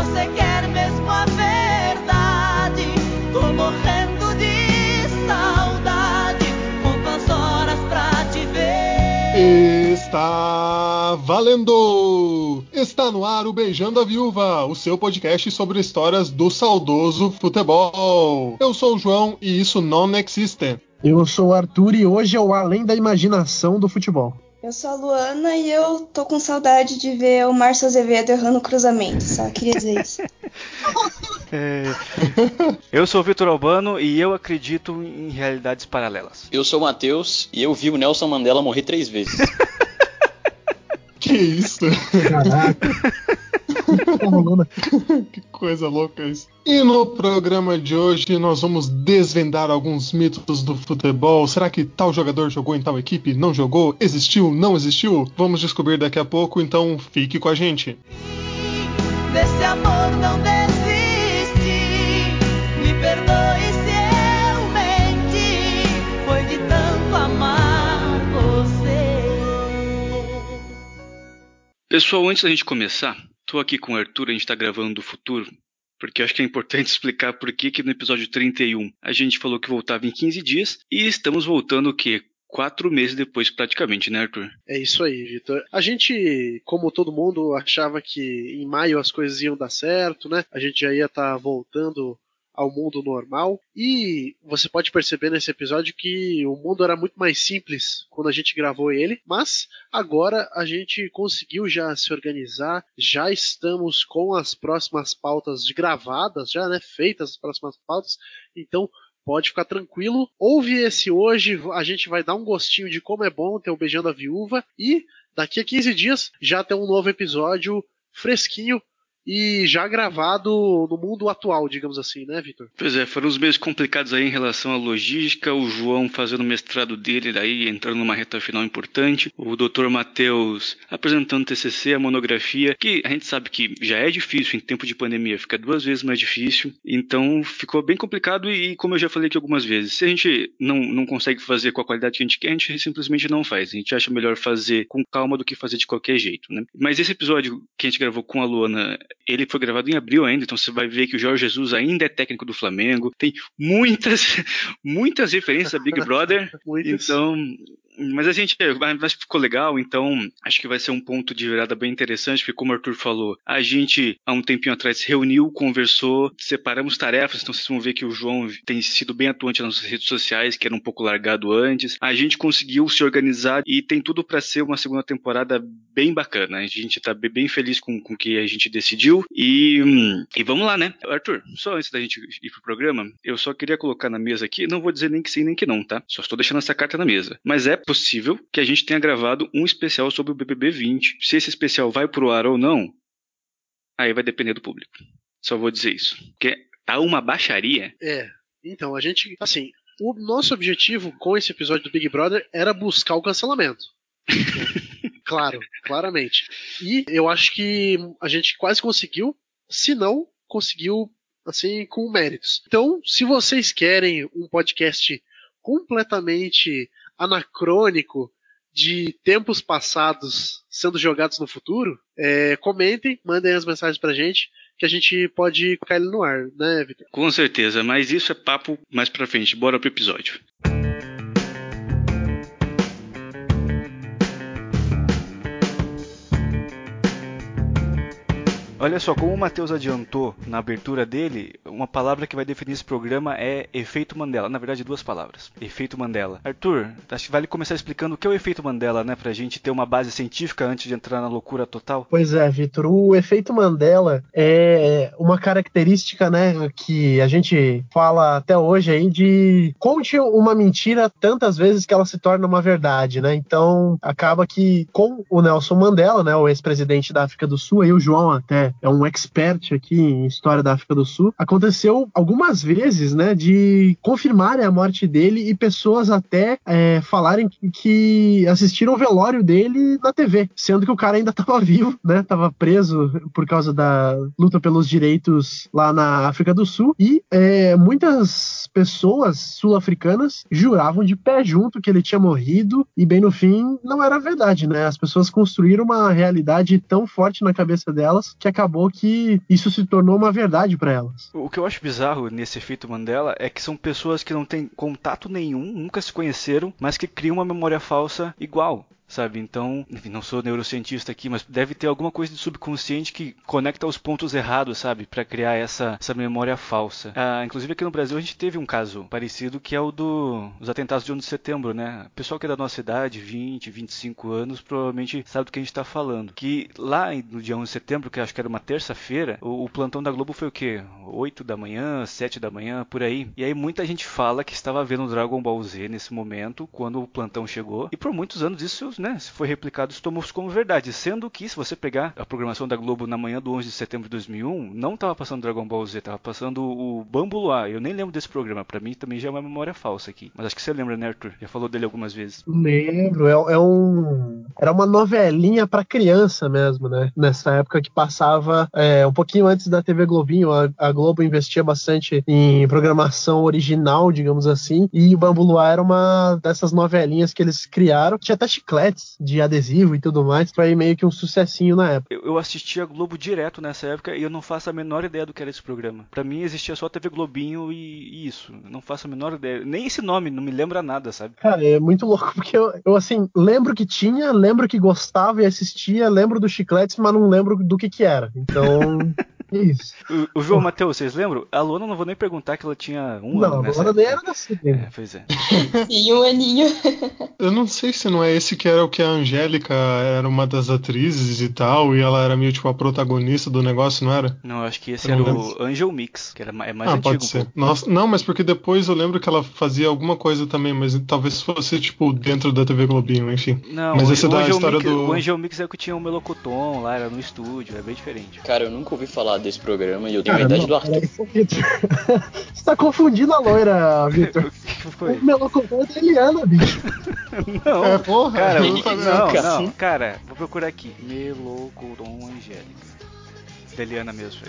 Você quer mesmo a verdade? Tô morrendo de saudade. Conto as horas pra te ver. Está valendo! Está no ar o Beijando a Viúva, o seu podcast sobre histórias do saudoso futebol. Eu sou o João e isso não existe. Eu sou o Arthur e hoje é o Além da Imaginação do Futebol. Eu sou a Luana e eu tô com saudade de ver o Márcio Azevedo errando cruzamento, só queria dizer isso. É, Eu sou o Vitor Albano e eu acredito em realidades paralelas. Eu sou o Matheus e eu vi o Nelson Mandela morrer três vezes. Que isso? Caraca. que coisa louca isso. E no programa de hoje nós vamos desvendar alguns mitos do futebol. Será que tal jogador jogou em tal equipe? Não jogou? Existiu? Não existiu? Vamos descobrir daqui a pouco, então fique com a gente. Desse amor não desisti. Pessoal, antes da gente começar, tô aqui com o Arthur, a gente tá gravando do futuro, porque acho que é importante explicar por que, que no episódio 31 a gente falou que voltava em 15 dias e estamos voltando o quê? Quatro meses depois, praticamente, né, Arthur? É isso aí, Vitor. A gente, como todo mundo, achava que em maio as coisas iam dar certo, né? A gente já ia estar voltando ao mundo normal. E você pode perceber nesse episódio que o mundo era muito mais simples quando a gente gravou ele, mas agora a gente conseguiu já se organizar, já estamos com as próximas pautas gravadas, já né, feitas as próximas pautas. Então pode ficar tranquilo. Ouve esse hoje, a gente vai dar um gostinho de como é bom ter o Beijando a Viúva e daqui a 15 dias já tem um novo episódio fresquinho e já gravado no mundo atual, digamos assim, né, Vitor? Pois é, foram os meses complicados aí em relação à logística, o João fazendo o mestrado dele, daí entrando numa reta final importante, o Dr. Matheus apresentando o TCC, a monografia, que a gente sabe que já é difícil em tempo de pandemia, fica duas vezes mais difícil, então ficou bem complicado e, como eu já falei aqui algumas vezes, se a gente não, não consegue fazer com a qualidade que a gente quer, a gente simplesmente não faz, a gente acha melhor fazer com calma do que fazer de qualquer jeito, né? Mas esse episódio que a gente gravou com a Luana ele foi gravado em abril ainda, então você vai ver que o Jorge Jesus ainda é técnico do Flamengo. Tem muitas, muitas referências a Big Brother. Muitas. Então, mas a gente, mas ficou legal, então acho que vai ser um ponto de virada bem interessante, porque como o Arthur falou, a gente há um tempinho atrás se reuniu, conversou, separamos tarefas, então vocês vão ver que o João tem sido bem atuante nas redes sociais, que era um pouco largado antes. A gente conseguiu se organizar e tem tudo para ser uma segunda temporada bem bacana. A gente tá bem feliz com o que a gente decidiu e, e vamos lá, né? Arthur, só antes da gente ir pro programa, eu só queria colocar na mesa aqui, não vou dizer nem que sim nem que não, tá? Só estou deixando essa carta na mesa. Mas é possível que a gente tenha gravado um especial sobre o BBB 20. Se esse especial vai pro ar ou não, aí vai depender do público. Só vou dizer isso. Porque tá uma baixaria. É. Então, a gente, assim, o nosso objetivo com esse episódio do Big Brother era buscar o cancelamento. claro, claramente. E eu acho que a gente quase conseguiu, se não, conseguiu assim com méritos. Então, se vocês querem um podcast completamente anacrônico de tempos passados sendo jogados no futuro, é, comentem, mandem as mensagens pra gente, que a gente pode colocar ele no ar, né, Vitor? Com certeza, mas isso é papo mais pra frente. Bora pro episódio. Olha só, como o Matheus adiantou na abertura dele, uma palavra que vai definir esse programa é efeito Mandela. Na verdade, duas palavras. Efeito Mandela. Arthur, acho que vale começar explicando o que é o efeito Mandela, né? Pra gente ter uma base científica antes de entrar na loucura total. Pois é, Vitor. O efeito Mandela é uma característica, né, que a gente fala até hoje aí de conte uma mentira tantas vezes que ela se torna uma verdade, né? Então acaba que com o Nelson Mandela, né, o ex-presidente da África do Sul, aí o João até é um expert aqui em história da África do Sul, aconteceu algumas vezes, né, de confirmarem a morte dele e pessoas até é, falarem que, assistiram o velório dele na TV, sendo que o cara ainda estava vivo, né, estava preso por causa da luta pelos direitos lá na África do Sul e é, muitas pessoas sul-africanas juravam de pé junto que ele tinha morrido e bem no fim não era verdade, né? As pessoas construíram uma realidade tão forte na cabeça delas que acabou que isso se tornou uma verdade para elas. O que eu acho bizarro nesse efeito Mandela é que são pessoas que não têm contato nenhum, nunca se conheceram, mas que criam uma memória falsa igual sabe? Então, enfim, não sou neurocientista aqui, mas deve ter alguma coisa de subconsciente que conecta os pontos errados, sabe? Para criar essa, essa memória falsa. Ah, inclusive aqui no Brasil a gente teve um caso parecido que é o do, dos atentados de 11 de setembro, né? O pessoal que é da nossa idade, 20, 25 anos, provavelmente sabe do que a gente tá falando. Que lá no dia 11 de setembro, que acho que era uma terça-feira, o, o plantão da Globo foi o quê? 8 da manhã, 7 da manhã, por aí. E aí muita gente fala que estava vendo Dragon Ball Z nesse momento, quando o plantão chegou. E por muitos anos isso né, se foi replicado, isso tomou como verdade. Sendo que, se você pegar a programação da Globo na manhã do 11 de setembro de 2001, não estava passando Dragon Ball Z, estava passando o Bambu Luar. Eu nem lembro desse programa, para mim também já é uma memória falsa aqui. Mas acho que você lembra, né, Arthur? Já falou dele algumas vezes. Lembro, é, é um. Era uma novelinha para criança mesmo, né? Nessa época que passava é, um pouquinho antes da TV Globinho, a, a, Globo investia bastante em programação original, digamos assim, e o Bambu Luar era uma dessas novelinhas que eles criaram. Tinha até chiclete de adesivo e tudo mais. Foi meio que um sucessinho na época. Eu, eu assistia Globo direto nessa época e eu não faço a menor ideia do que era esse programa. Para mim existia só TV Globinho e, e isso. Eu não faço a menor ideia. Nem esse nome não me lembra nada, sabe? Cara, é muito louco porque eu, eu assim, lembro que tinha, lembro que gostava e assistia, lembro dos chicletes, mas não lembro do que que era. Então. Isso. O, o João Matheus, vocês lembram? A Luana não vou nem perguntar que ela tinha um não, ano. Não, a Luana nem era nascida. É, pois é. Sim, um aninho. Eu não sei se não é esse que era o que a Angélica era uma das atrizes e tal, e ela era meio tipo a protagonista do negócio, não era? Não, acho que esse eu era o Angel Mix, que era, é mais ah, antigo. Pode ser. Nossa, não, mas porque depois eu lembro que ela fazia alguma coisa também, mas talvez fosse tipo dentro da TV Globinho, enfim. Não, mas o, esse é da história Mix, do. O Angel Mix é o que tinha o Melocoton lá, era no estúdio, é bem diferente. Cara, eu nunca ouvi falar desse programa e eu tenho Cara, a idade não, do Arthur. Você tá confundindo a loira, Vitor. o melocotão é da Eliana, bicho. não, é, porra, cara, eu não, não, não, cara, vou procurar aqui. Melocoton Angélica da Eliana mesmo.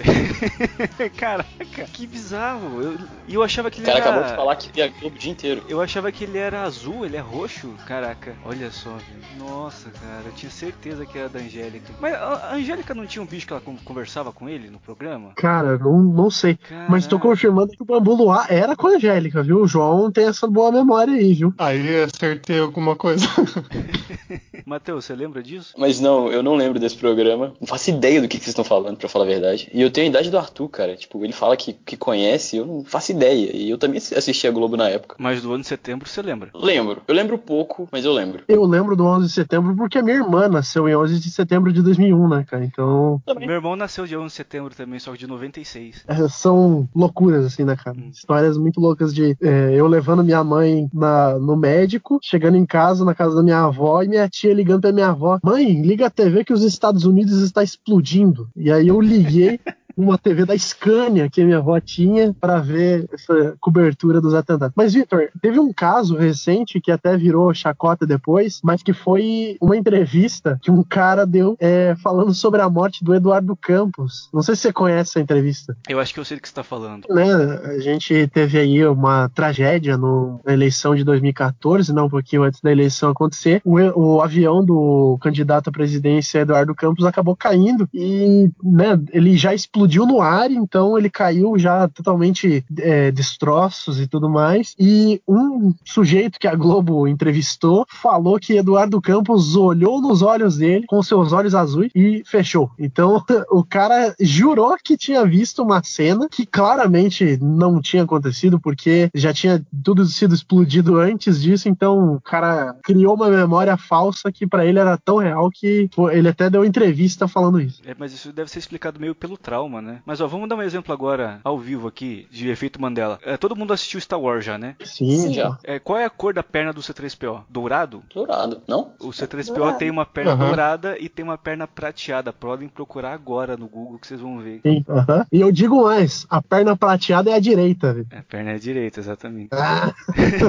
Caraca, que bizarro. Eu, e eu achava que ele o cara era. acabou de falar que via Globo o dia inteiro. Eu achava que ele era azul, ele é roxo. Caraca, olha só, velho. Nossa, cara, eu tinha certeza que era da Angélica. Mas a Angélica não tinha um bicho que ela conversava com ele no programa? Cara, não, não sei. Caraca. Mas tô confirmando que o Bambu Luar era com a Angélica, viu? O João tem essa boa memória aí, viu? Aí acertei alguma coisa. Matheus, você lembra disso? Mas não, eu não lembro desse programa. Não faço ideia do que, que vocês estão falando, pra falar a verdade. E eu tenho a idade do Arthur, cara. Tipo, ele fala que, que conhece, eu não faço ideia. E eu também assisti a Globo na época. Mas do ano de setembro você lembra? Lembro. Eu lembro pouco, mas eu lembro. Eu lembro do 11 de setembro porque a minha irmã nasceu em 11 de setembro de 2001, né, cara? Então. Também. Meu irmão nasceu de 11 de setembro também, só que de 96. É, são loucuras, assim, né, cara? Hum. Histórias muito loucas de é, eu levando minha mãe na, no médico, chegando em casa, na casa da minha avó, e minha tia ligando pra minha avó: Mãe, liga a TV que os Estados Unidos está explodindo. E aí eu oublié uma TV da Scania que a minha avó tinha para ver essa cobertura dos atentados. Mas, Vitor, teve um caso recente que até virou chacota depois, mas que foi uma entrevista que um cara deu é, falando sobre a morte do Eduardo Campos. Não sei se você conhece essa entrevista. Eu acho que eu sei do que você está falando. Né, a gente teve aí uma tragédia no, na eleição de 2014, não um pouquinho antes da eleição acontecer. O, o avião do candidato à presidência Eduardo Campos acabou caindo e né, ele já explodiu explodiu no ar, então ele caiu já totalmente é, destroços e tudo mais. E um sujeito que a Globo entrevistou falou que Eduardo Campos olhou nos olhos dele com seus olhos azuis e fechou. Então o cara jurou que tinha visto uma cena que claramente não tinha acontecido porque já tinha tudo sido explodido antes disso. Então o cara criou uma memória falsa que para ele era tão real que ele até deu entrevista falando isso. É, mas isso deve ser explicado meio pelo trauma né? Mas ó, vamos dar um exemplo agora ao vivo aqui de efeito Mandela. É, todo mundo assistiu Star Wars já, né? Sim, Sim. já. É, qual é a cor da perna do C3PO? Dourado? Dourado, não? O C3PO dourado. tem uma perna uhum. dourada e tem uma perna prateada. Podem procurar agora no Google que vocês vão ver. Sim, uhum. E eu digo mais, a perna prateada é a direita. Viu? É, a perna é a direita, exatamente. Ah.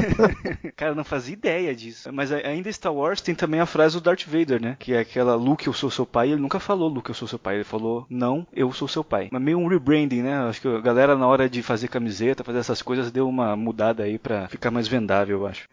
Cara, eu não fazia ideia disso. Mas ainda Star Wars tem também a frase do Darth Vader, né? Que é aquela Luke, eu sou seu pai. Ele nunca falou Luke, eu sou seu pai. Ele falou não, eu sou seu pai pai. Mas meio um rebranding, né? Acho que a galera na hora de fazer camiseta, fazer essas coisas, deu uma mudada aí pra ficar mais vendável, eu acho.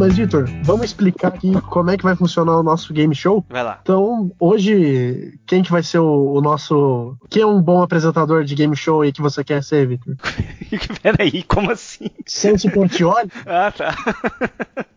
Mas, Vitor, vamos explicar aqui como é que vai funcionar o nosso game show? Vai lá. Então, hoje, quem que vai ser o, o nosso. Quem é um bom apresentador de game show aí que você quer ser, Vitor? Peraí, como assim? Celso Portioli? Ah, tá.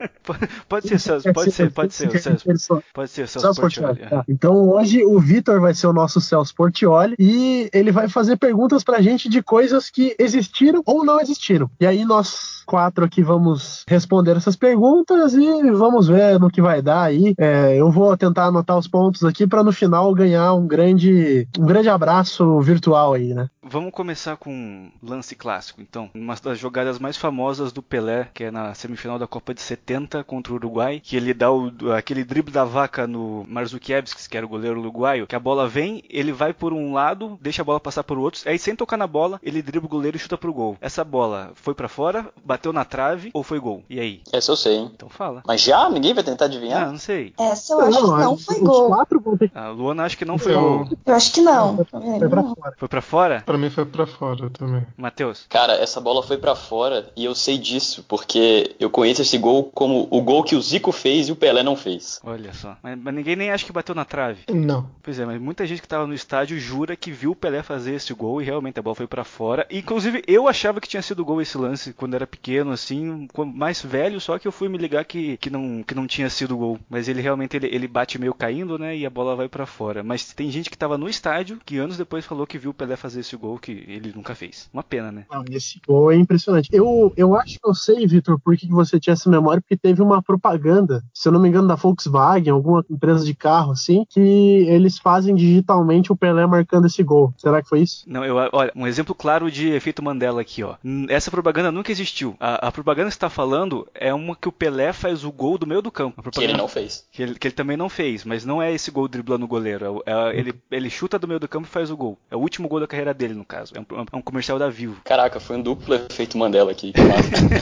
pode ser, Celso, pode ser, pode ser, Celso. Pode ser, Celso Portioli. Portioli. Tá. Então hoje o Vitor vai ser o nosso Celso Portioli e ele vai fazer perguntas pra gente de coisas que existiram ou não existiram. E aí nós quatro aqui vamos responder essas perguntas e vamos ver no que vai dar aí. É, eu vou tentar anotar os pontos aqui pra no final ganhar um grande, um grande abraço virtual aí, né? Vamos começar com um lance clássico, então. Uma das jogadas mais famosas do Pelé, que é na semifinal da Copa de 70 contra o Uruguai, que ele dá o, aquele drible da vaca no Marzukiewicz, que era o goleiro uruguaio, que a bola vem, ele vai por um lado, deixa a bola passar por outro, aí sem tocar na bola, ele dribla o goleiro e chuta pro gol. Essa bola foi para fora, bateu na trave ou foi gol? E aí? Essa eu sei, hein? Então fala. Mas já? Ninguém vai tentar Ah, adivinhar? não sei. Essa eu acho que não foi gol. quatro A Luana acho que não foi Eu- gol. Eu acho que não. vai pra fora. Foi para fora? Pra mim foi pra fora também. Matheus? Cara, essa bola foi pra fora e eu sei disso, porque eu conheço esse gol como o gol que o Zico fez e o Pelé não fez. Olha só. Mas, mas ninguém nem acha que bateu na trave. Não. Pois é, mas muita gente que tava no estádio jura que viu o Pelé fazer esse gol e realmente a bola foi pra fora. E, inclusive, eu achava que tinha sido gol esse lance quando era pequeno, assim, quando mais velho, só que eu fui me ligar que, que, não, que não tinha sido gol. Mas ele realmente ele, ele bate meio caindo, né? E a bola vai pra fora. Mas tem gente que tava no estádio que anos depois falou que viu o Pelé fazer esse gol que ele nunca fez. Uma pena, né? Não, esse gol é impressionante. Eu, eu acho que eu sei, Vitor, por que você tinha essa memória, porque teve uma propaganda, se eu não me engano, da Volkswagen, alguma empresa de carro, assim, que eles fazem digitalmente o Pelé marcando esse gol. Será que foi isso? Não, eu, olha, um exemplo claro de efeito Mandela aqui, ó. Essa propaganda nunca existiu. A, a propaganda que você tá falando é uma que o Pelé faz o gol do meio do campo. A Que ele não fez. Que ele, que ele também não fez, mas não é esse gol driblando o goleiro. É é- ele, ele chuta do meio do campo e faz o gol. É o último gol da carreira dele, no caso. É um, é um comercial da Vivo. Caraca, foi um duplo efeito Mandela aqui.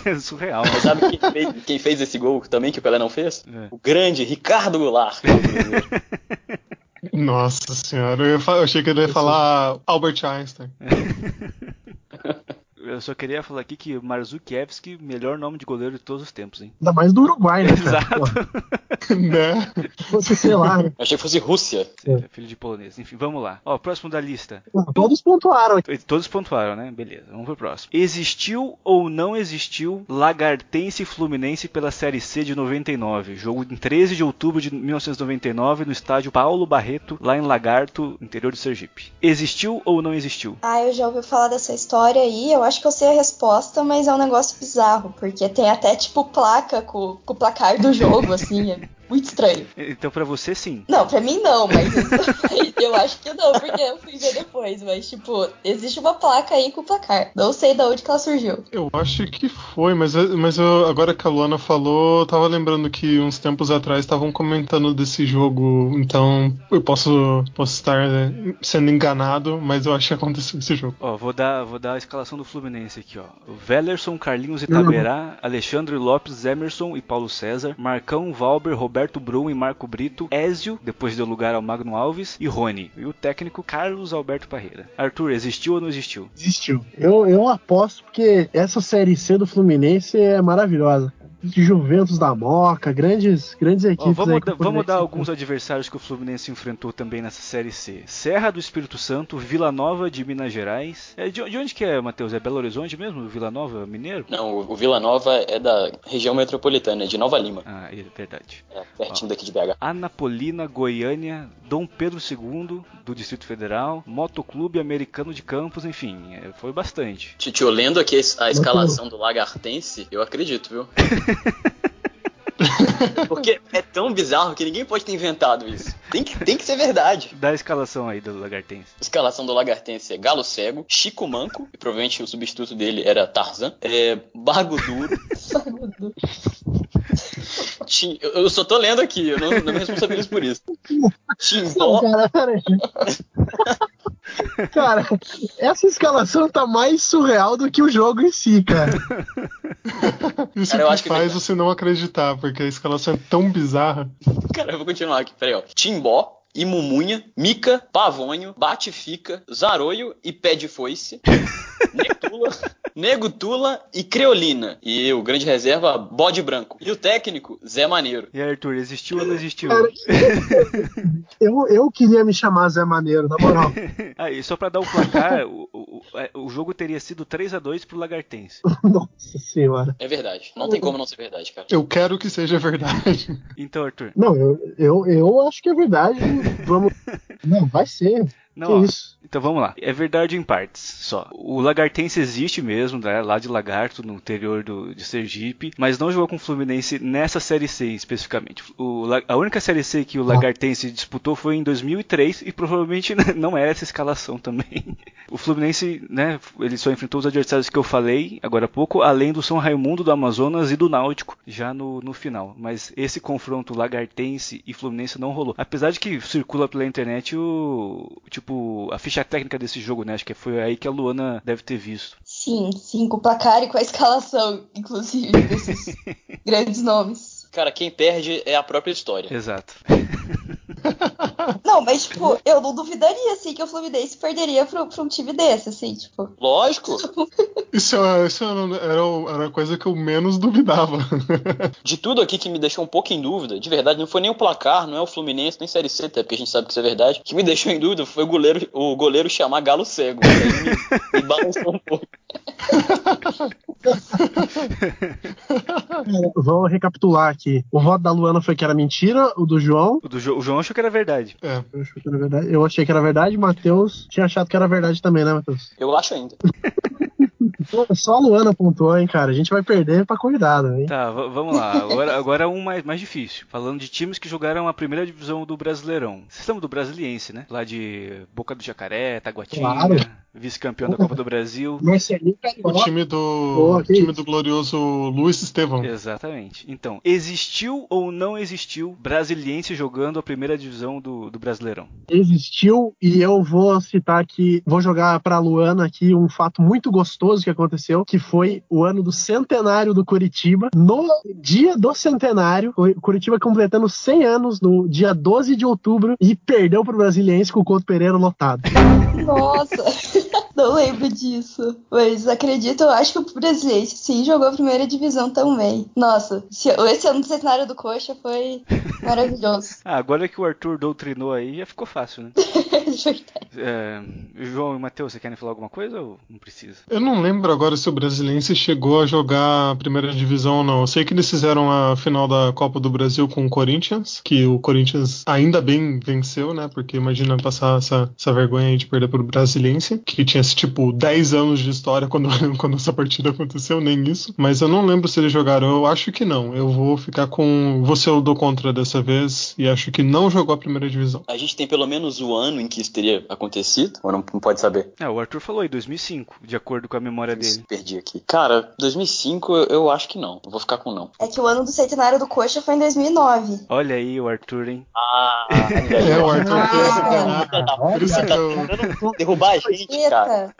É surreal. Mas sabe quem fez, quem fez esse gol também que o Pelé não fez? É. O grande Ricardo Goulart. Cruzeiro. Nossa senhora, eu achei que ele ia falar Albert Einstein. Eu só queria falar aqui que Marzukiewicz, melhor nome de goleiro de todos os tempos, hein? Ainda mais do Uruguai, né? Exato. né? se fosse, sei lá, né? Achei que fosse Rússia. É filho de polonês. Enfim, vamos lá. Ó, próximo da lista. Todos pontuaram aqui. Todos pontuaram, né? Beleza, vamos pro próximo. Existiu ou não existiu Lagartense Fluminense pela Série C de 99? Jogo em 13 de outubro de 1999 no estádio Paulo Barreto, lá em Lagarto, interior de Sergipe. Existiu ou não existiu? Ah, eu já ouvi falar dessa história aí, eu acho que eu sei a resposta, mas é um negócio bizarro, porque tem até tipo placa com, com o placar do jogo, assim, é muito estranho. Então, pra você, sim. Não, pra mim não, mas eu acho que não, porque eu fui ver depois, mas tipo, existe uma placa aí com o placar. Não sei de onde que ela surgiu. Eu acho que foi, mas, mas eu, agora que a Luana falou, eu tava lembrando que uns tempos atrás estavam comentando desse jogo, então eu posso, posso estar né, sendo enganado, mas eu acho que aconteceu esse jogo. Ó, vou dar, vou dar a escalação do Fluminense aqui, ó. O Wellerson, Carlinhos Itaberá, Alexandre Lopes, Emerson e Paulo César, Marcão, Valber, Roberto Brum e Marco Brito, Ézio, depois deu lugar ao Magno Alves, e Rony. E o técnico Carlos Alberto Parreira. Arthur, existiu ou não existiu? Existiu. Eu, eu aposto porque essa Série C do Fluminense é maravilhosa. De Juventus da Moca, grandes, grandes equipes. vamos, aí que dar, o vamos dar alguns adversários que o Fluminense enfrentou também nessa Série C. Serra do Espírito Santo, Vila Nova de Minas Gerais. É, de, de onde que é, Matheus? É Belo Horizonte mesmo? Vila Nova Mineiro? Não, o o Vila Nova é da região metropolitana, é de Nova Lima. Ah, é verdade. É pertinho daqui de BH. Anapolina, Goiânia, Dom Pedro II, do Distrito Federal, Motoclube Americano de Campos, enfim, é, foi bastante. Tio, lendo aqui a escalação do Lagartense, eu acredito, viu? Porque é tão bizarro que ninguém pode ter inventado isso. Tem que, tem que ser verdade. Dá a escalação aí do Lagartense. A escalação do Lagartense é Galo Cego, Chico Manco, e provavelmente o substituto dele era Tarzan, é, Bargo Duro. Tim- eu, só tô lendo aqui, eu não, não me responsabilizo por isso. Não, Timbó, cara, peraí. cara, essa escalação tá mais surreal do que o jogo em si, cara. Isso Cara, eu que acho que faz vai- você não acreditar, porque a escalação é tão bizarra. cara, eu vou continuar aqui, peraí, ó. Timbó, Imumunha, Mica, Pavônio, Bate-Fica, Zaroio e Pé de Foice. Negutula, Negutula e Creolina. E o grande reserva, Bode Branco. E o técnico, Zé Maneiro. E aí, Arthur, existiu ou não existiu? Eu, eu queria me chamar Zé Maneiro, na moral. Aí, só pra dar o placar, o, o, o jogo teria sido 3 a 2 pro Lagartense. Nossa senhora. É verdade. Não tem como não ser verdade, cara. Eu quero que seja verdade. Então, Arthur, Não, eu, eu, eu acho que é verdade. Vamos. Não, vai ser. não, que ó, isso? Então vamos lá. É verdade em partes só. O Lagartense existe mesmo, né, lá de Lagarto, no interior do, de Sergipe, mas não jogou com o Fluminense nessa Série C especificamente. O a única Série C que o Lagartense disputou foi em 2003 e provavelmente não era essa escalação também. O Fluminense, né, ele só enfrentou os adversários que eu falei agora há pouco, além do São Raimundo do Amazonas e do Náutico, já no, no final. Mas esse confronto Lagartense e Fluminense não rolou. Apesar de que circula pela internet o tipo a ficha técnica desse jogo, né? Acho que foi aí que a Luana deve ter visto. Sim, sim, com o placar e com a escalação, inclusive, desses grandes nomes. Cara, quem perde é a própria história. Exato. Não, mas, tipo, eu não duvidaria, assim, que o Fluminense perderia pra, pra um time desse, assim, tipo. Lógico. Isso, é- isso era, era a coisa que eu menos duvidava. De tudo aqui que me deixou um pouco em dúvida, de verdade, não foi nem o placar, não é o Fluminense, nem Série C, até porque a gente sabe que isso é verdade. O que me deixou em dúvida foi o goleiro, o goleiro chamar Galo Cego. Me, me balançou um pouco. Vamos recapitular aqui. O voto da Luana foi que era mentira, o do João. O, do Jo- o João achou que era verdade. É. Eu, achei que era verdade. eu achei que era verdade, Matheus tinha achado que era verdade também, né, Matheus? Eu acho ainda. Só a Luana pontuou, hein, cara. A gente vai perder pra convidado, hein? Tá, vamos lá. Agora, agora um mais, mais difícil. Falando de times que jogaram a primeira divisão do Brasileirão. Vocês estão do Brasiliense, né? Lá de Boca do Jacaré, Taguatinga, Claro. vice-campeão da Copa do Brasil. Marcelinho O time do, Boa, que time do glorioso Luiz Estevão. Exatamente. Então, existiu ou não existiu brasiliense jogando a primeira divisão do, do Brasileirão? existiu e eu vou citar aqui, vou jogar pra Luana aqui um fato muito gostoso que aconteceu, que foi o ano do centenário do Curitiba. No dia do centenário, o Curitiba completando 100 anos no dia 12 de outubro e perdeu pro Brasiliense com o Couto Pereira lotado. Nossa, não lembro disso. Mas acredito, eu acho que o Brasiliense sim jogou a primeira divisão também. Nossa, esse ano do centenário do Coxa foi maravilhoso. Ah, agora que o Arthur doutrinou aí, já ficou fácil, né? Verdade. É, João e Matheus, vocês querem falar alguma coisa ou não precisa? Eu não lembro agora se o Brasiliense chegou a jogar a primeira divisão ou não. Eu sei que eles fizeram a final da Copa do Brasil com o Corinthians, que o Corinthians ainda bem venceu, né? Porque imagina passar essa, essa vergonha aí de perder pro Brasiliense, que tinha tipo 10 anos de história quando, quando essa partida aconteceu, nem isso. Mas eu não lembro se eles jogaram. Eu acho que não. Eu vou ficar com. Você eu dou contra dessa vez e acho que não jogou a primeira divisão. A gente tem pelo menos o ano em que isso teria acontecido, ou não, não pode saber? É, o Arthur falou aí, 2005, de acordo com a memória dele. Perdi aqui. Cara, 2005 eu, eu acho que não. Eu vou ficar com não. É que o ano do centenário do Coxa foi em 2009. Olha aí o Arthur, hein? Ah, É, o Arthur Ah, ganhar. Por isso que eu, tentando derrubar a gente, cara. Eita!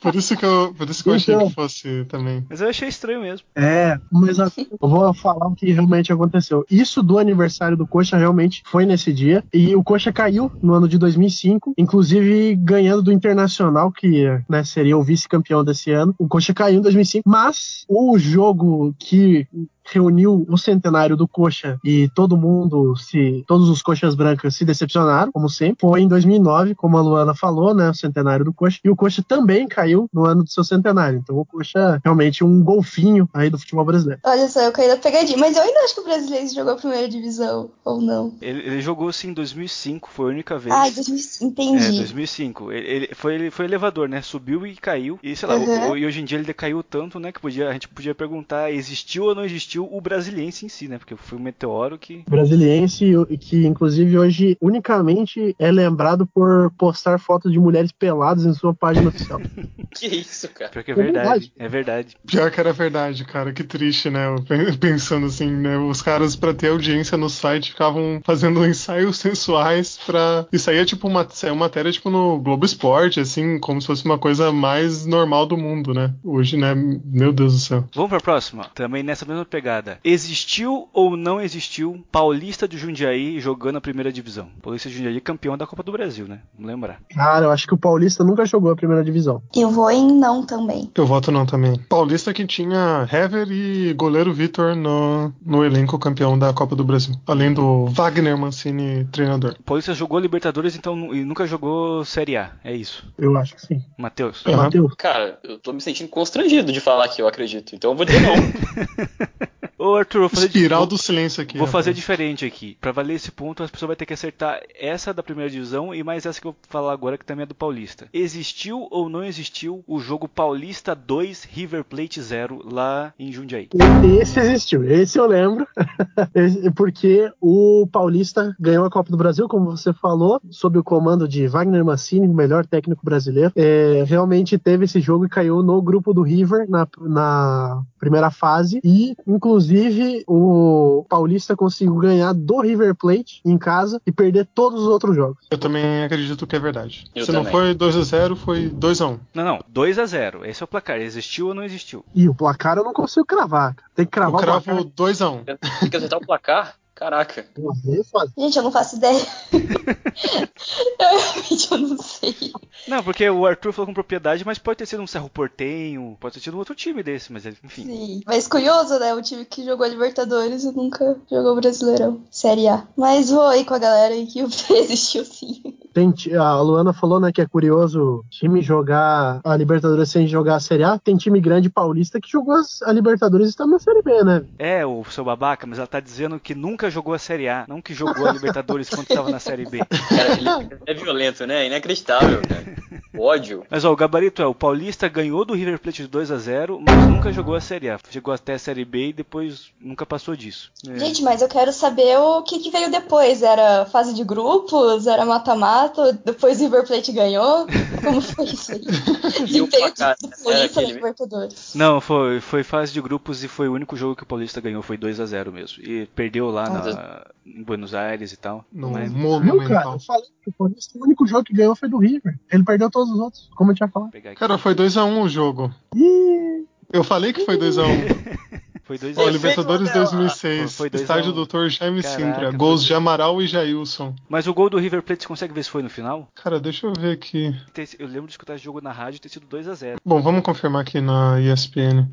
por isso que eu, por isso que eu achei Então. que fosse também. Mas eu achei estranho mesmo. É, mas a- eu vou falar o que realmente aconteceu. Isso do aniversário do Coxa realmente foi nesse dia. E o Coxa caiu no ano de 2005, inclusive ganhando do Internacional, que né, seria o vice-campeão desse ano. O Coxa caiu em 2005, mas o jogo que reuniu o centenário do Coxa e todo mundo se todos os coxas brancas se decepcionaram, como sempre. Foi em 2009, como a Luana falou, né, o centenário do Coxa, e o Coxa também caiu no ano do seu centenário. Então o Coxa realmente um golfinho aí do futebol brasileiro. Olha só, eu caí na pegadinha. Mas eu ainda acho que o Brasiliense jogou a primeira divisão, ou não? Ele, ele jogou assim em 2005, foi a única vez. Ai, 2005, É, entendi. 2005. Ele, ele- foi, ele foi elevador, né? Subiu e caiu. E sei lá, Uhum. o- o- e hoje em dia ele decaiu tanto, né? Que podia, a gente podia perguntar: existiu ou não existiu o brasiliense em si, né? Porque foi um meteoro que. brasiliense e que inclusive hoje unicamente é lembrado por postar fotos de mulheres peladas em sua página oficial. Que isso, cara. Pior que é É verdade. verdade. É verdade. Pior que era verdade, cara. Que triste, né? Pensando assim, né? Os caras, pra ter audiência no site, ficavam fazendo ensaios sensuais pra. Isso aí é tipo uma. Saiu matéria tipo no Globo Esporte, assim, como se fosse uma coisa mais normal do mundo, né? Hoje, né? Meu Deus do céu. Vamos pra próxima. Também nessa mesma pegada. Existiu ou não existiu Paulista de Jundiaí jogando a primeira divisão? Paulista de Jundiaí campeão da Copa do Brasil, né? Vamos lembrar. Cara, eu acho que que o Paulista nunca jogou a primeira divisão. Eu vou em não também. Eu voto não também. Paulista que tinha Hever e goleiro Vitor no, no elenco campeão da Copa do Brasil. Além do Wagner Mancini, treinador. Paulista jogou Libertadores, então e nunca jogou Série A. É isso. Eu acho que sim. Matheus. Aham. Matheus, Cara, eu tô me sentindo constrangido de falar que eu acredito. Então eu vou dizer não. Ô, Arthur, vou fazer, Espiral vou, do silêncio aqui. vou fazer diferente aqui. Pra valer esse ponto, as pessoas vão ter que acertar essa da primeira divisão e mais essa que eu vou falar agora, que também é do Paulista. Existiu ou não existiu o jogo Paulista 2 River Plate 0 lá em Jundiaí? esse existiu, esse eu lembro. Porque o Paulista ganhou a Copa do Brasil, como você falou, sob o comando de Wagner Mancini, o melhor técnico brasileiro. É, realmente teve esse jogo e caiu no grupo do River na, na primeira fase. E, inclusive, o Paulista conseguiu ganhar do River Plate em casa e perder todos os outros jogos. Eu também acredito que é verdade. Eu Se não também. foi 2x0, foi 2x1. Não, não. 2 a 0 Esse é o placar. Existiu ou não existiu? E o placar eu não consigo cravar. Tem que Eu cravar o cravo placar. 2x1. Tem que acertar o placar? Caraca. Gente, eu não faço ideia. eu realmente eu não sei. Não, porque o Arthur falou com propriedade, mas pode ter sido um Cerro Portenho, pode ter sido um outro time desse, mas enfim. Sim. Mas curioso, né? O time que jogou Libertadores e nunca jogou Brasileirão. Série A. Mas vou aí com a galera aí que o existiu sim. Tem a Luana falou, né, que é curioso time jogar a Libertadores sem jogar a Série A. Tem time grande paulista que jogou a Libertadores e está na Série B, né? É, o seu babaca, mas ela tá dizendo que nunca jogou a Série A, não que jogou a Libertadores quando tava na Série B. Cara, ele é violento, né? Inacreditável, cara. Ódio. Mas ó, o gabarito é, o Paulista ganhou do River Plate de 2 a 0 mas nunca jogou a Série A. Chegou até a Série B e depois nunca passou disso. É. Gente, mas eu quero saber o que, que veio depois. Era fase de grupos? Era mata-mata? Depois o River Plate ganhou? Como foi isso aí? E o veio placar, do né? Paulista na aquele- Libertadores. Não, foi, foi fase de grupos e foi o único jogo que o Paulista ganhou, foi 2 a 0 mesmo. E perdeu lá na- em Buenos Aires e tal. No Mas- Monumental. cara? Eu falei que o Paulista, o único jogo que ganhou foi do River. Ele perdeu todos os outros, como eu tinha falado. Cara, foi 2x1 o jogo. Ih, Eu falei que foi 2x1. Foi 2 Ó, a 0 Libertadores Mandela. 2006. Foi 2 a Estádio 1. Doutor Jaime Caraca, Sintra. foi Gols dois- de Amaral e Jailson. Mas o gol do River Plate, você consegue ver se foi no final? Cara, deixa eu ver aqui. Eu lembro de escutar esse jogo na rádio e ter sido 2 a 0 Bom, vamos confirmar aqui na ESPN.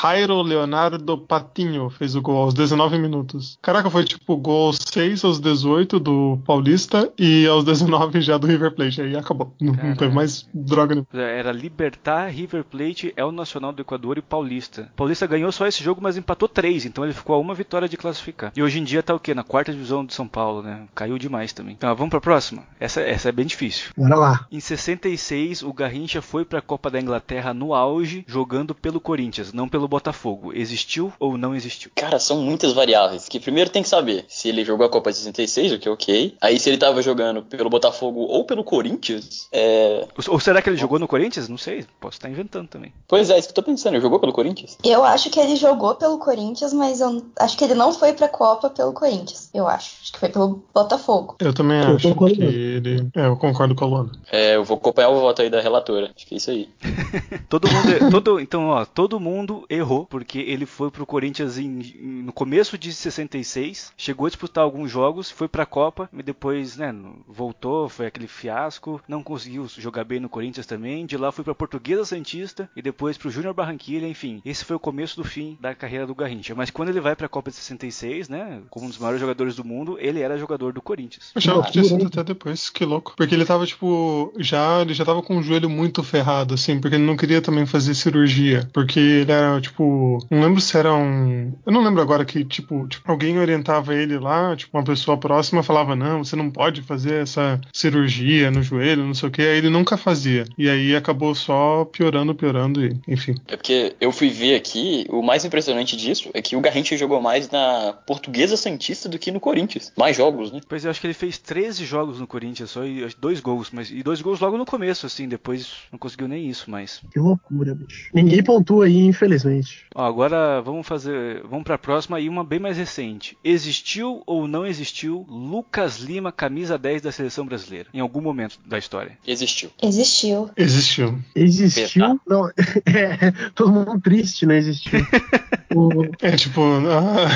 Jairo Leonardo Patinho fez o gol aos 19 minutos. Caraca, foi tipo gol 6 aos 18 do Paulista e aos 19 já do River Plate. Aí acabou. Não, não teve mais droga nenhuma. Era Libertar, River Plate, El Nacional do Equador e Paulista. Paulista ganhou só esse jogo, mas empatou três, então ele ficou a uma vitória de classificar. E hoje em dia tá o quê? Na quarta divisão de São Paulo, né? Caiu demais também. Então, vamos pra próxima? Essa, essa é bem difícil. bora lá. Em 66, o Garrincha foi pra Copa da Inglaterra no auge, jogando pelo Corinthians, não pelo Botafogo. Existiu ou não existiu? Cara, são muitas variáveis. Que primeiro tem que saber se ele jogou a Copa de 66, o que é ok. Aí se ele tava jogando pelo Botafogo ou pelo Corinthians, é. Ou será que ele jogou no Corinthians? Não sei, posso estar inventando também. Pois é, isso que eu tô pensando. Ele jogou pelo Corinthians? Eu acho que ele jogou pelo Corinthians, mas eu acho que ele não foi pra Copa pelo Corinthians. Eu acho. Acho que foi pelo Botafogo. Eu também Eu acho concordo que ele. É, eu concordo com a Luana. É, eu vou acompanhar o voto aí da relatora. Acho que é isso aí. Todo mundo, todo, então, ó, todo mundo errou, porque ele foi pro Corinthians em- em- no começo de 66, chegou a disputar alguns jogos, foi pra Copa, e depois, né, voltou, foi aquele fiasco, não conseguiu jogar bem no Corinthians também, de lá foi pra Portuguesa Santista e depois pro Júnior Barranquilla, enfim, esse foi o começo do fim da carreira do Garrincha. Mas quando ele vai pra Copa de 66, né, como um dos maiores jogadores do mundo, ele era jogador do Corinthians. Eu achava que tinha sido até depois, que louco. Porque ele tava, tipo, já. Ele já tava com o joelho muito ferrado, assim, porque ele não queria também fazer cirurgia. Porque ele era, tipo. Não lembro se era um. Eu não lembro agora que, tipo, tipo, alguém orientava ele lá, tipo, uma pessoa próxima falava, não, você não pode fazer essa cirurgia no joelho, não sei o que. Aí ele nunca fazia. E aí acabou só piorando, piorando, e, enfim. É porque eu fui ver aqui, o mais impressionante disso é que o Garrincha jogou mais na Portuguesa Santista do que no Corinthians. Mais jogos, né? Pois eu acho que ele fez 13 jogos no Corinthians só e dois gols, mas e dois gols logo no começo, assim, depois não conseguiu nem isso, mas. Que loucura, bicho. Ninguém pontua aí, infelizmente. Ó, agora vamos fazer, vamos para a próxima e uma bem mais recente. Existiu ou não existiu Lucas Lima, camisa 10 da seleção brasileira em algum momento da história? Existiu. Existiu. Existiu. Existiu. Não, é, todo mundo triste, né? Existiu. É tipo. ah,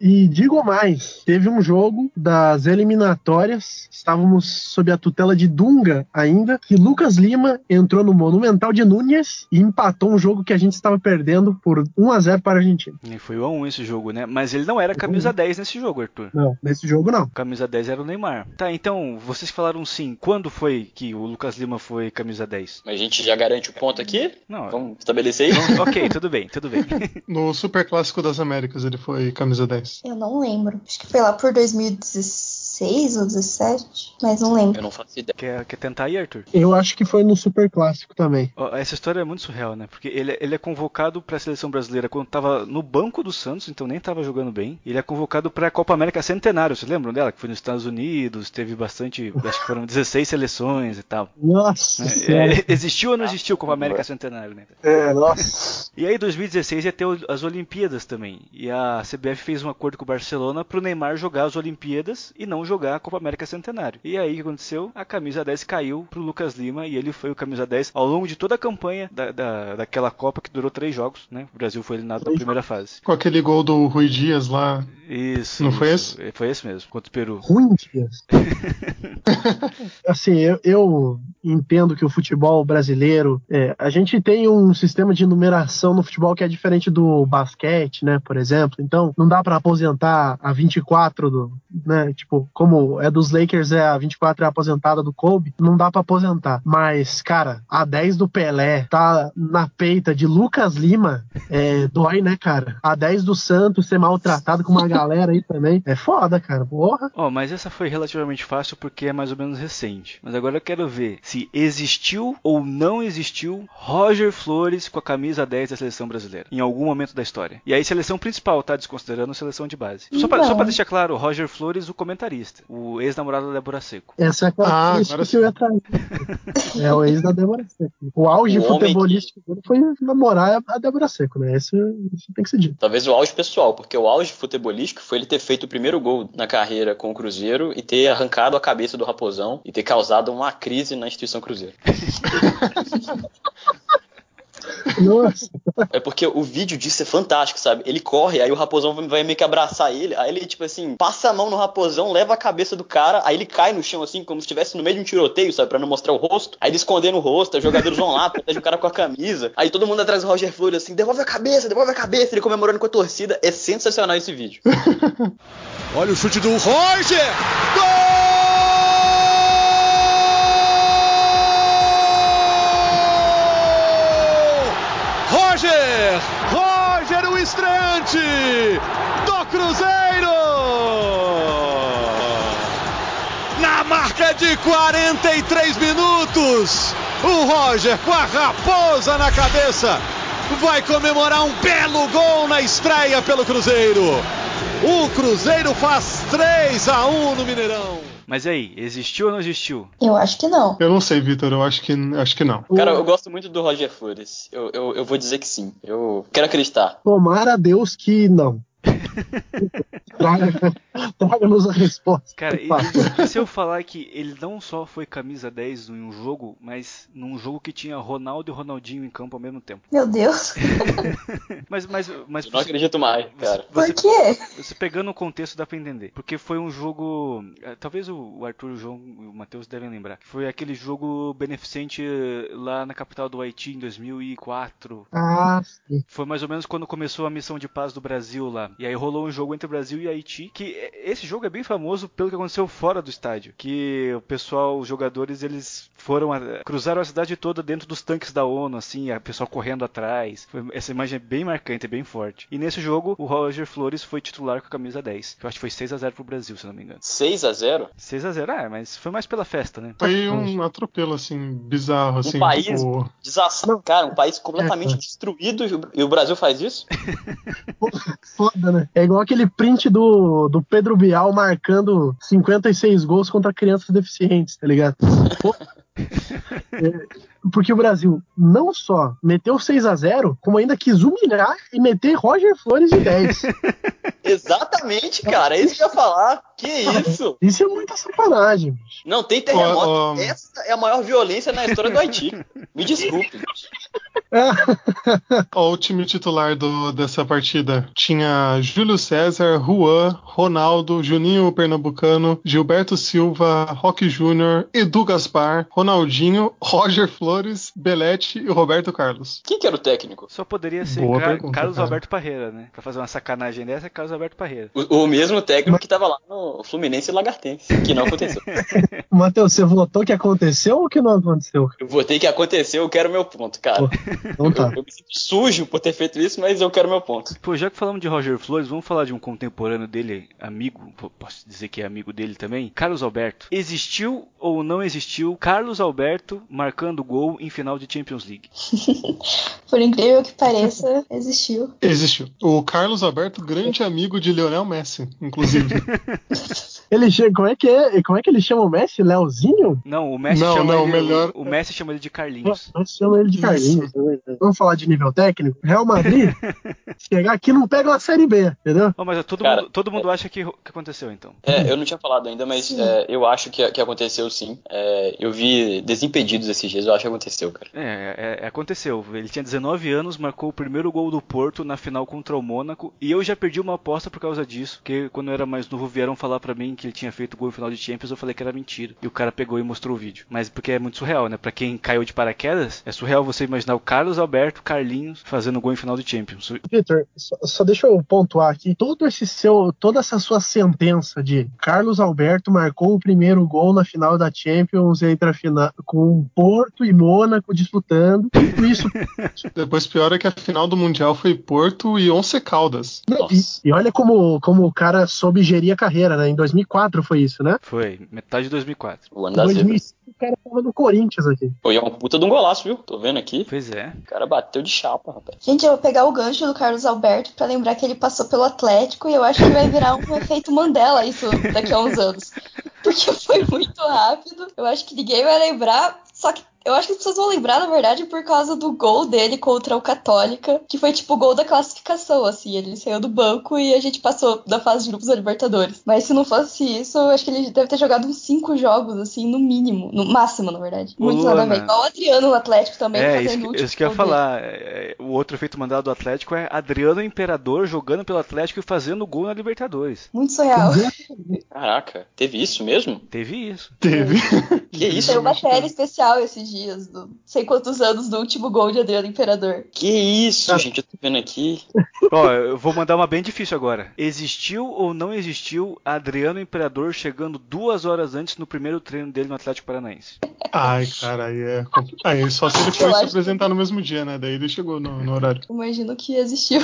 E digo mais, teve um jogo das eliminatórias, estávamos sob a tutela de Dunga ainda, que Lucas Lima entrou no Monumental de Núñez e empatou um jogo que a gente estava perdendo por 1 a 0 para a Argentina. E foi 1 a 1 esse jogo, né? Mas ele não era camisa 10 nesse jogo, Arthur. Não, nesse jogo não. Camisa 10 era o Neymar. Tá, então, vocês falaram sim. Quando foi que o Lucas Lima foi camisa 10? Mas a gente já garante o ponto aqui? Não, Vamos estabelecer isso? Ok, tudo bem, tudo bem. no Super Clássico das Américas ele foi camisa 10. Eu não lembro. Acho que foi lá por 2016 ou 17, mas não lembro. Eu não faço ideia. quer, quer tentar aí, Arthur? Eu acho que foi no Super Clássico também. Essa história é muito surreal, né? Porque ele, ele é convocado pra seleção brasileira quando tava no banco do Santos, então nem tava jogando bem. Ele é convocado pra Copa América Centenário, vocês lembram dela? Que foi nos Estados Unidos, teve bastante. Acho que foram 16 seleções e tal. Nossa senhora. É, existiu ou não existiu Copa América Centenário, né? É, nossa. E aí, 2016 ia ter as Olimpíadas também. E a CBF fez um acordo com o Barcelona pro Neymar jogar as Olimpíadas e não jogar a Copa América Centenário. E aí, o que aconteceu? A camisa 10 caiu pro Lucas Lima e ele foi o camisa 10 ao longo de toda a campanha da, da- daquela Copa que durou três jogos, né? O Brasil foi eliminado na primeira fase. Com aquele gol do Rui Dias lá. Isso. Não foi isso. Foi esse mesmo, contra o Peru. Ruim dias. assim, eu, eu entendo que o futebol brasileiro, é, a gente tem um sistema de numeração no futebol que é diferente do basquete, né, por exemplo. Então, não dá pra aposentar a 24 do, né, tipo, como é dos Lakers é a 24 é a aposentada do Kobe, não dá pra aposentar. Mas, cara, a 10 do Pelé tá na peita de Lucas Lima, é, dói, né, cara? A 10 do Santos ser maltratado com uma galera aí também, é foda, cara. Porra. Ó, mas essa foi relativamente fácil porque é mais ou menos recente. Mas agora eu quero ver se existiu ou não existiu Roger Flores com a camisa 10 da seleção brasileira em algum momento da história. E aí seleção principal, tá desconsiderando seleção de base. Só pra, só pra deixar claro, Roger Flores, o comentarista, o ex-namorado da Débora Seco. Essa é a Ah, característica agora que eu ia trazer. É o ex da Débora Seco. O auge O futebolístico dele foi namorar a Débora Seco, né? Isso, isso tem que ser dito. Talvez o auge pessoal, porque o auge futebolístico foi ele ter feito o primeiro gol na carreira com o Cruzeiro e ter arrancado a cabeça do Raposão e ter causado uma crise na instituição Cruzeiro. Nossa, É porque o vídeo disso é fantástico, sabe? Ele corre, aí o Raposão vai meio que abraçar ele, aí ele, tipo assim, passa a mão no Raposão, leva a cabeça do cara, aí ele cai no chão, assim, como se estivesse no meio de um tiroteio, sabe? Pra não mostrar o rosto. Aí ele escondendo o rosto, os jogadores vão lá, protege o cara com a camisa. Aí todo mundo atrás do Roger Flores, assim, devolve a cabeça, devolve a cabeça, ele comemorando com a torcida. É sensacional esse vídeo. Olha o chute do Roger! Gol! Estreante do Cruzeiro! Na marca de 43 minutos, o Roger com a raposa na cabeça vai comemorar um belo gol na estreia pelo Cruzeiro. O Cruzeiro faz 3 a 1 no Mineirão. Mas e aí, existiu ou não existiu? Eu acho que não. Eu não sei, Vitor, eu acho que, acho que não. Cara, eu gosto muito do Roger Flores. Eu, eu, eu vou dizer que sim. Eu quero acreditar. tomara a Deus que não. Traga- Traga-nos a resposta. Cara, por se eu falar que ele não só foi camisa 10 em um jogo, mas num jogo que tinha Ronaldo e Ronaldinho em campo ao mesmo tempo. Meu Deus. Mas, mas, mas Eu não acredito mais, cara. Por você, quê? você pegando o contexto dá pra entender. Porque foi um jogo. eh, Talvez o o Arthur, o João e o Matheus devem lembrar. Foi aquele jogo beneficente eh, lá na capital do Haiti em 2004. Ah, sim. Foi mais ou menos quando começou a missão de paz do Brasil lá. E aí rolou um jogo entre o Brasil e Haiti. Que esse jogo é bem famoso pelo que aconteceu fora do estádio. Que o pessoal, os jogadores, eles foram. a- cruzaram a cidade toda dentro dos tanques da ONU, assim, a pessoa correndo atrás. Foi- essa imagem é bem marcante, é bem forte. E nesse jogo, o Roger Flores foi titular com a camisa 10. Que eu acho que foi 6 a 0 pro Brasil, se não me engano. 6 a 0 6 a 0 ah, mas foi mais pela festa, né? Foi um atropelo, assim, bizarro, assim. país- tipo, Desastre. Cara, um país completamente destruído e o- e o Brasil faz isso? Foda, né? É igual aquele print do, do Pedro Bial marcando 56 gols contra crianças deficientes, tá ligado? Pô. É, porque o Brasil não só meteu 6 a 0 como ainda quis humilhar e meter Roger Flores de 10. Exatamente, cara. É isso que eu ia falar. Que isso? Isso é muita sacanagem, bicho. Não tem terremoto. Ó, ó. Essa é a maior violência na história do Haiti. Me desculpe. gente. Ó, o time titular do- dessa partida tinha Júlio César, Juan, Ronaldo, Juninho Pernambucano, Gilberto Silva, Roque Júnior, Edu Gaspar, Ronaldinho, Roger Flores, Belete e Roberto Carlos. Quem que era o técnico? Só poderia ser Car- pergunta, Carlos cara. Alberto Parreira, né? Pra fazer uma sacanagem dessa, é Carlos Alberto Parreira. O, o mesmo técnico que tava lá no Fluminense e Lagartense, que não aconteceu. Matheus, você votou que aconteceu ou que não aconteceu? Eu votei que aconteceu, eu quero meu ponto, cara. Então tá. Eu, eu me sinto sujo por ter feito isso, mas eu quero meu ponto. Pô, já que falamos de Roger Flores, vamos falar de um contemporâneo dele, amigo, pô, posso dizer que é amigo dele também? Carlos Alberto. Existiu ou não existiu Carlos Alberto marcando gol em final de Champions League? Por incrível que pareça, existiu. Existiu. O Carlos Alberto, grande amigo de Lionel Messi, inclusive. Ele como é que é? Como é que ele chama o Messi? Leozinho? Não, o Messi Não, chama não, ele, melhor- o, o Messi chama ele de Carlinhos. Nós chama ele de Carlinhos. né? Vamos falar de nível técnico? Real Madrid, chegar aqui não pega uma série B, entendeu? Oh, mas todo, Cara, mundo, todo mundo acha que, que aconteceu então. É, eu não tinha falado ainda, mas é, eu acho que, que aconteceu sim. É, eu vi Desimpedidos esses dias, eu acho que aconteceu, cara. É, é, é, aconteceu. Ele tinha 19 anos, marcou o primeiro gol do Porto na final contra o Mônaco. E eu já perdi uma aposta por causa disso. Porque quando eu era mais novo, vieram falar pra mim que ele tinha feito gol em final de Champions. Eu falei que era mentira. E o cara pegou e mostrou o vídeo. Mas porque é muito surreal, né? Pra quem caiu de paraquedas, é surreal você imaginar o Carlos Alberto Carlinhos fazendo gol em final de Champions. Vitor, só, só deixa eu pontuar aqui. Todo esse seu, toda essa sua sentença de Carlos Alberto marcou o primeiro gol na final da Champions entre a final com Porto e Mônaco disputando. Tudo isso. Depois pior é que a final do Mundial foi Porto e Once Caldas. E, e olha como, como o cara soube gerir a carreira, né? Em 2004 foi isso, né? Foi, metade de 2004. O ano da zebra. 2005 o cara tava no Corinthians aqui. Foi uma puta de um golaço, viu? Tô vendo aqui. Pois é. O cara bateu de chapa, rapaz. Gente, eu vou pegar o gancho do Carlos Alberto pra lembrar que ele passou pelo Atlético e eu acho que vai virar um efeito Mandela isso daqui a uns anos. Porque foi muito rápido. Eu acho que ninguém vai lembrar. Só que eu acho que as pessoas vão lembrar, na verdade, por causa do gol dele contra o Católica, que foi tipo o gol da classificação, assim. Ele saiu do banco e a gente passou da fase de grupos da Libertadores. Mas se não fosse isso, eu acho que ele deve ter jogado uns cinco jogos, assim, no mínimo. No máximo, na verdade. Ô, Muito nada a ver. Luana. Igual o Adriano no Atlético também, É, fazendo isso, o que- último isso que eu ia dele. falar. É, O outro efeito mandado do Atlético é Adriano Imperador jogando pelo Atlético e fazendo gol na Libertadores. Muito surreal. Caraca, teve isso mesmo? Teve isso. Teve. Que isso? Saiu uma série especial esses dias, do sei quantos anos do último gol de Adriano Imperador. Que isso, gente? Eu tô vendo aqui. Ó, eu vou mandar uma bem difícil agora. Existiu ou não existiu Adriano Imperador chegando duas horas antes no primeiro treino dele no Atlético Paranaense? Ai, cara, aí é. Aí só se ele foi se apresentar no mesmo dia, né? Daí ele chegou no, no horário. Imagino que existiu.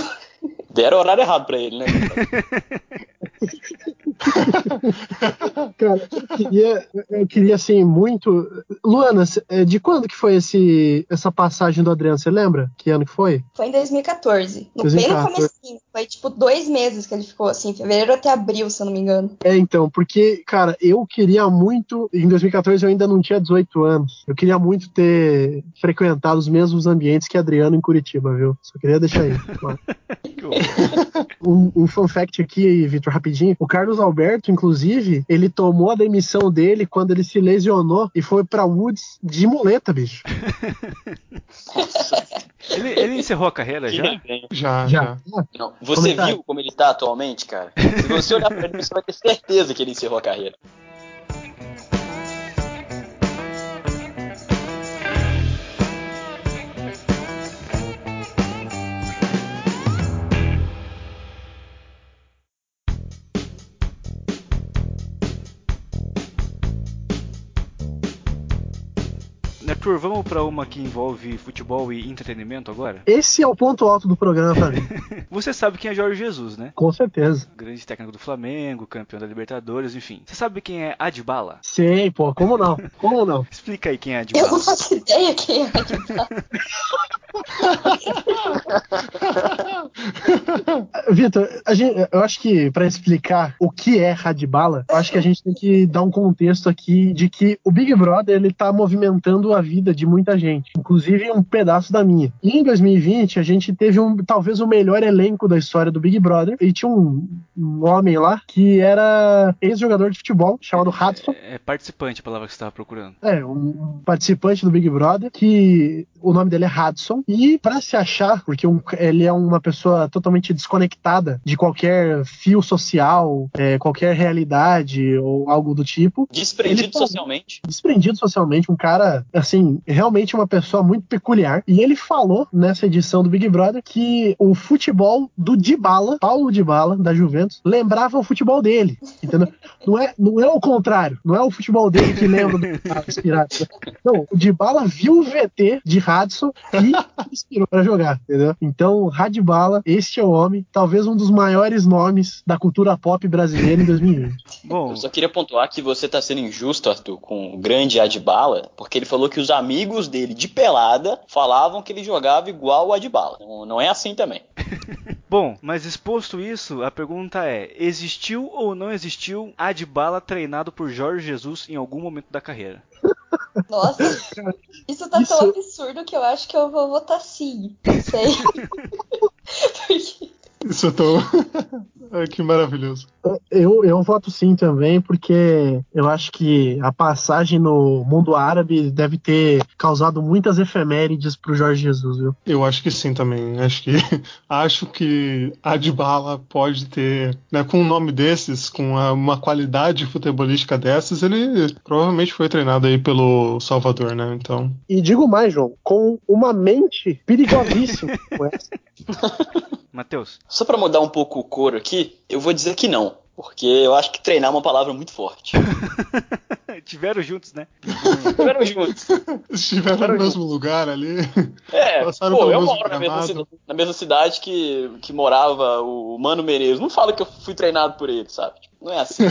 Deram o horário errado pra ele, né? Cara, eu queria, eu queria assim, muito. Luana, cê- é, de quando que foi esse, essa passagem do Adriano? Você lembra? Que ano que foi? Foi em 2014. No, 2014. Bem no comecinho. Foi tipo dois meses que ele ficou assim, fevereiro até abril, se eu não me engano. É, então, porque, cara, eu queria muito. Em 2014 eu ainda não tinha 18 anos. Eu queria muito ter frequentado os mesmos ambientes que Adriano em Curitiba, viu? Só queria deixar aí. claro. Um, um fun fact aqui, Vitor, rapidinho. O Carlos Alberto, inclusive, ele tomou a demissão dele quando ele se lesionou e foi pra Woods de muleta, bicho. ele, ele encerrou a carreira já? Já, Já. já. Não, você Comentário. viu como ele tá atualmente, cara? Se você olhar pra ele, você vai ter certeza que ele encerrou a carreira. Arthur, vamos pra uma que envolve futebol e entretenimento agora? Esse é o ponto alto do programa pra mim. Você sabe quem é Jorge Jesus, né? Com certeza. Grande técnico do Flamengo, campeão da Libertadores, enfim. Você sabe quem é Adbala? Sei, pô, como não? Como não? Explica aí quem é Eu Adbala. não faço ideia quem é Adbala. Vitor, a gente- eu acho que pra explicar o que é Radbala, eu acho que a gente tem que dar um contexto aqui de que o Big Brother ele tá movimentando a vida de muita gente, inclusive um pedaço da minha. E em 2020 a gente teve um talvez o melhor elenco da história do Big Brother e tinha um, um homem lá que era ex-jogador de futebol chamado Hudson. É participante a palavra que você estava procurando. É, um participante do Big Brother que o nome dele é Hudson. E pra se achar, porque um- ele é uma pessoa totalmente desconectada de qualquer fio social, é, qualquer realidade ou algo do tipo, Desprendido Ele socialmente. desprendido socialmente, um cara, assim, realmente uma pessoa muito peculiar. E ele falou nessa edição do Big Brother que o futebol do Dybala, Paulo Dybala, da Juventus, lembrava o futebol dele, entendeu? Não é, não é o contrário, não é o futebol dele que lembra do. Não, o Dybala viu o VT de Hudson e inspirou pra jogar, entendeu? Então, Radibala, este é o homem, talvez um dos maiores nomes da cultura pop brasileira em 2020. Bom, Eu só queria pontuar que você tá sendo injusto, Arthur, com o grande Adbala, porque ele falou que os amigos dele de pelada falavam que ele jogava igual o Adbala. Não, não é assim também. bom, mas exposto isso, a pergunta é: existiu ou não existiu Adbala treinado por Jorge Jesus em algum momento da carreira? Nossa, isso tá Isso- tão absurdo que eu acho que eu vou votar sim. Sei. Porque Isso eu tô. Ai, que maravilhoso. Eu, eu voto sim também, porque eu acho que a passagem no mundo árabe deve ter causado muitas efemérides pro Jorge Jesus, viu? Eu acho que sim também. Acho que acho que a Dybala pode ter, né, com um nome desses, com uma qualidade futebolística dessas, ele provavelmente foi treinado aí pelo Salvador, né? Então, E digo mais, João, com uma mente perigosíssima. Matheus, Só pra mudar um pouco o coro aqui, eu vou dizer que não. Porque eu acho que treinar é uma palavra muito forte. tiveram juntos, né? Estiveram juntos. estiveram Claro no mesmo lugar ali. É, Passaram pô, eu moro na mesma, gramado. cida- na mesma cidade que, que morava o Mano Menezes. Não fala que eu fui treinado por ele, sabe? Tipo, não é assim.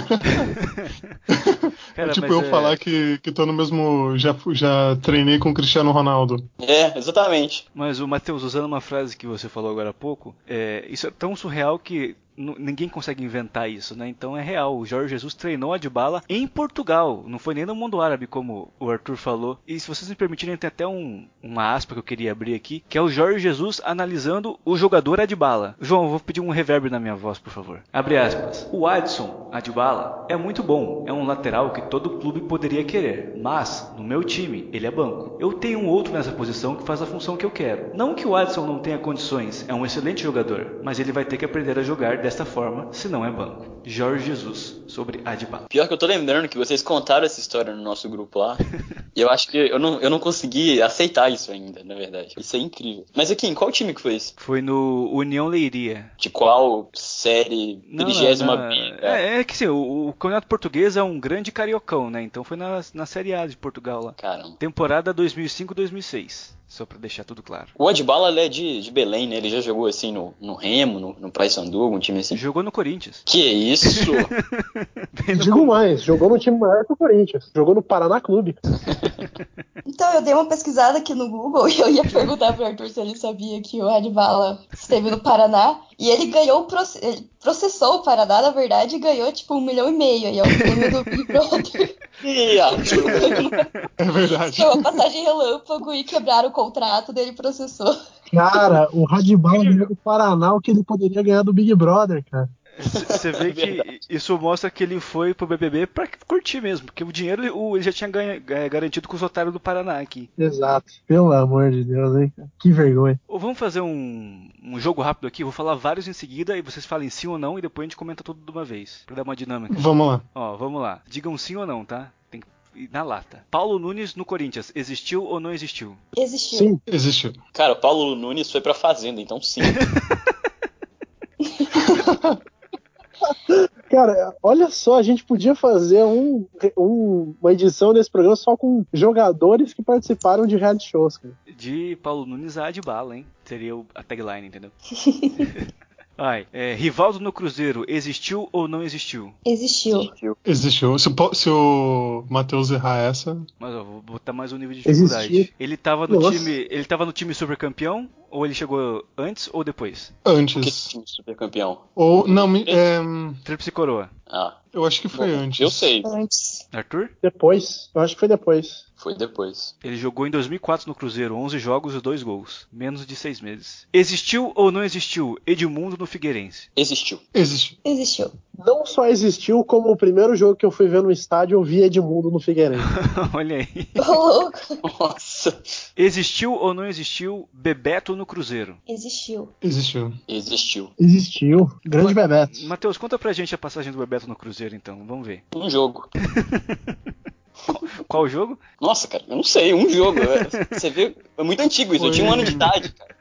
Cara, é tipo mas eu é- falar que, que tô no mesmo. Já, já treinei com o Cristiano Ronaldo. é, exatamente. Mas o Matheus, usando uma frase que você falou agora há pouco, é, isso é tão surreal que ninguém consegue inventar isso, né? Então é real. O Jorge Jesus treinou a Dybala em Portugal, não foi nem no mundo árabe, como o Arthur falou. E se vocês me permitirem, tem até um, uma aspa que eu queria abrir aqui, que é o Jorge Jesus analisando o jogador Adbala. João, vou pedir um reverb na minha voz, por favor. Abre aspas. O Adson Adbala é muito bom, é um lateral que todo clube poderia querer, mas no meu time ele é banco. Eu tenho um outro nessa posição que faz a função que eu quero. Não que o Adson não tenha condições, é um excelente jogador, mas ele vai ter que aprender a jogar desta forma, se não é banco. Jorge Jesus sobre Adbala. Pior que eu tô lembrando que vocês contaram essa história no nosso grupo lá. e eu acho que eu não, eu não consegui aceitar isso ainda, na verdade. Isso é incrível. Mas aqui, em qual time que foi isso? Foi no União Leiria. De qual série? Não, Trigésima na- B? É, é que sim, o, o campeonato português é um grande cariocão, né? Então foi na, na Série A de Portugal lá. Caramba. Temporada 2005-2006, só pra deixar tudo claro. O Adbala é de, de Belém, né? Ele já jogou assim no, no Remo, no, no Paysandu, algum time assim. Jogou no Corinthians. Que isso? Digo mais, jogou no time maior que o Corinthians. Jogou no Paraná Clube. Então, eu dei uma pesquisada aqui no Google e eu ia perguntar pro Arthur se ele sabia que o Adbala esteve no Paraná. E ele ganhou, ele processou o Paraná, na verdade, e ganhou tipo um milhão e meio. E é o prêmio do Big Brother. É verdade. Foi uma passagem relâmpago e quebraram o contrato dele processou. Cara, o Radibala ganhou do Paraná o que ele poderia ganhar do Big Brother, cara. Você vê que isso mostra que ele foi pro BBB pra curtir mesmo, porque o dinheiro ele- já tinha ganha- é, garantido com os otários do Paraná aqui. Exato. Pelo amor de Deus, hein? Que vergonha. Ou vamos fazer um, um jogo rápido aqui, vou falar vários em seguida e vocês falem sim ou não e depois a gente comenta tudo de uma vez, pra dar uma dinâmica. Vamos lá. Ó, vamos lá. Digam sim ou não, tá? Tem que na lata. Paulo Nunes no Corinthians, existiu ou não existiu? Existiu. Sim, Existiu. Cara, o Paulo Nunes foi pra Fazenda, então sim. Cara, olha só, a gente podia fazer um, um- uma edição desse programa só com jogadores que participaram de reality shows. Cara. De Paulo Nunes a de bala, hein? Seria o- a tagline, entendeu? Vai. É, Rivaldo no Cruzeiro, existiu ou não existiu? Existiu. Existiu. Se, o se o Matheus errar essa, Mas ó, vou botar mais um nível de dificuldade. Existiu. Ele tava no Nossa. time. Ele tava no time super campeão? Ou ele chegou antes ou depois? Que antes. time super campeão? Ou. Não, me- é, Tríplice coroa. Ah, eu acho que foi bom, antes. eu sei. Antes. Arthur? Depois, eu acho que foi depois. Foi depois. Ele jogou em 2004 no Cruzeiro, 11 jogos e 2 gols. Menos de 6 meses. Existiu ou não existiu Edmundo no Figueirense? Existiu. Existiu. Existiu. Não só existiu, como o primeiro jogo que eu fui ver no estádio, eu vi Edmundo no Figueirense. Olha aí. Nossa. Existiu ou não existiu Bebeto no Cruzeiro? Existiu. Existiu. Existiu. Existiu. Grande Bebeto. Matheus, conta pra gente a passagem do Bebeto no Cruzeiro, então. Vamos ver. Um jogo. Qual o jogo? Nossa, cara, eu não sei, um jogo. É- Você vê, é muito antigo isso. Eu tinha um ano de idade, cara.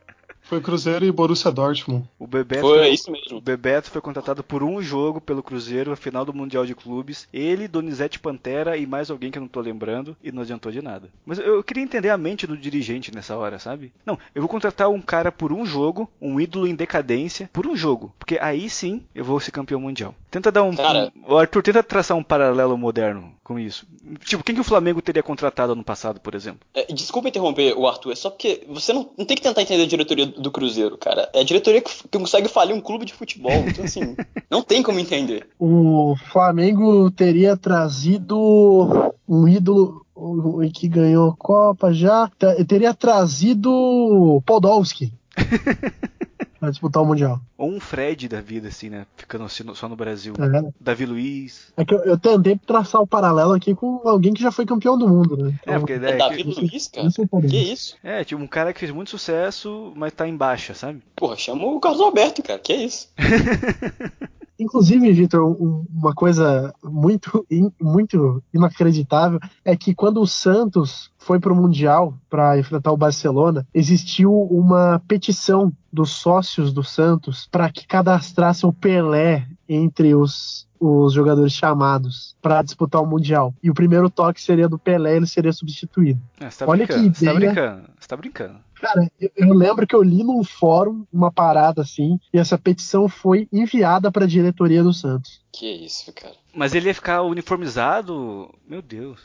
Foi Cruzeiro e Borussia Dortmund. O Bebeto Foi isso O mesmo. Bebeto foi contratado por um jogo pelo Cruzeiro, a final do Mundial de Clubes. Ele, Donizete Pantera e mais alguém que eu não tô lembrando, e não adiantou de nada. Mas eu queria entender a mente do dirigente nessa hora, sabe? Não, eu vou contratar um cara por um jogo, um ídolo em decadência, por um jogo. Porque aí sim eu vou ser campeão mundial. Tenta dar um. Cara- um- o Arthur, tenta traçar um paralelo moderno com isso. Tipo, quem que o Flamengo teria contratado ano passado, por exemplo? É, desculpa interromper o Arthur, é só porque você não, não tem que tentar entender a diretoria do Cruzeiro, cara. É a diretoria que, que consegue falir um clube de futebol. Então, assim, não tem como entender. O Flamengo teria trazido um ídolo que ganhou Copa já. Te- Teria trazido Podolski pra disputar o Mundial. Ou um Fred da vida, assim, né? Ficando assim no- só no Brasil. É, Davi Luiz. É que eu, eu tentei traçar o paralelo aqui com alguém que já foi campeão do mundo, né? É, porque É né, Davi que- Luiz, cara? Isso é Que isso? É, tipo, um cara que fez muito sucesso, mas tá em baixa, sabe? Porra, chama o Carlos Alberto, cara. Que isso? Inclusive, Vitor, um- uma coisa muito, muito inacreditável é que quando o Santos foi para o Mundial para enfrentar o Barcelona, existiu uma petição dos sócios do Santos para que cadastrassem o Pelé entre os, os jogadores chamados para disputar o Mundial. E o primeiro toque seria do Pelé, ele seria substituído. É, você tá Olha que Você tá ideia. brincando. Você tá brincando. Cara, eu, eu lembro que eu li num fórum uma parada assim, e essa petição foi enviada para a diretoria do Santos. Que isso, cara. Mas ele ia ficar uniformizado. Meu Deus.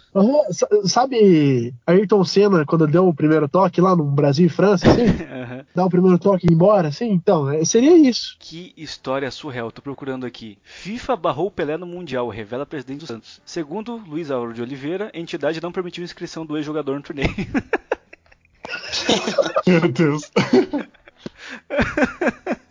Sa- sabe Ayrton Senna, quando deu o primeiro toque lá no Brasil e França, assim? Aham. dá o primeiro toque e ir embora, assim? Então, é- seria isso. Que história surreal. Tô procurando aqui. FIFA barrou o Pelé no Mundial, revela presidente do Santos. Segundo Luiz Auro de Oliveira, a entidade não permitiu inscrição do ex-jogador no torneio. Meu Deus.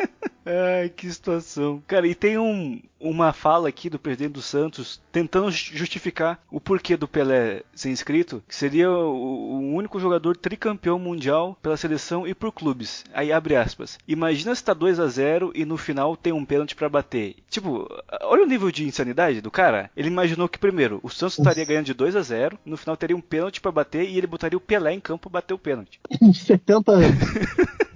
Ai, que situação. Cara, e tem um, uma fala aqui do presidente do Santos tentando ju- justificar o porquê do Pelé ser inscrito, que seria o, o único jogador tricampeão mundial pela seleção e por clubes. Aí abre aspas. Imagina se tá 2 a 0 e no final tem um pênalti pra bater. Tipo, olha o nível de insanidade do cara. Ele imaginou que primeiro o Santos estaria ganhando de 2 a 0, no final teria um pênalti pra bater e ele botaria o Pelé em campo bater o pênalti. Em 70 anos.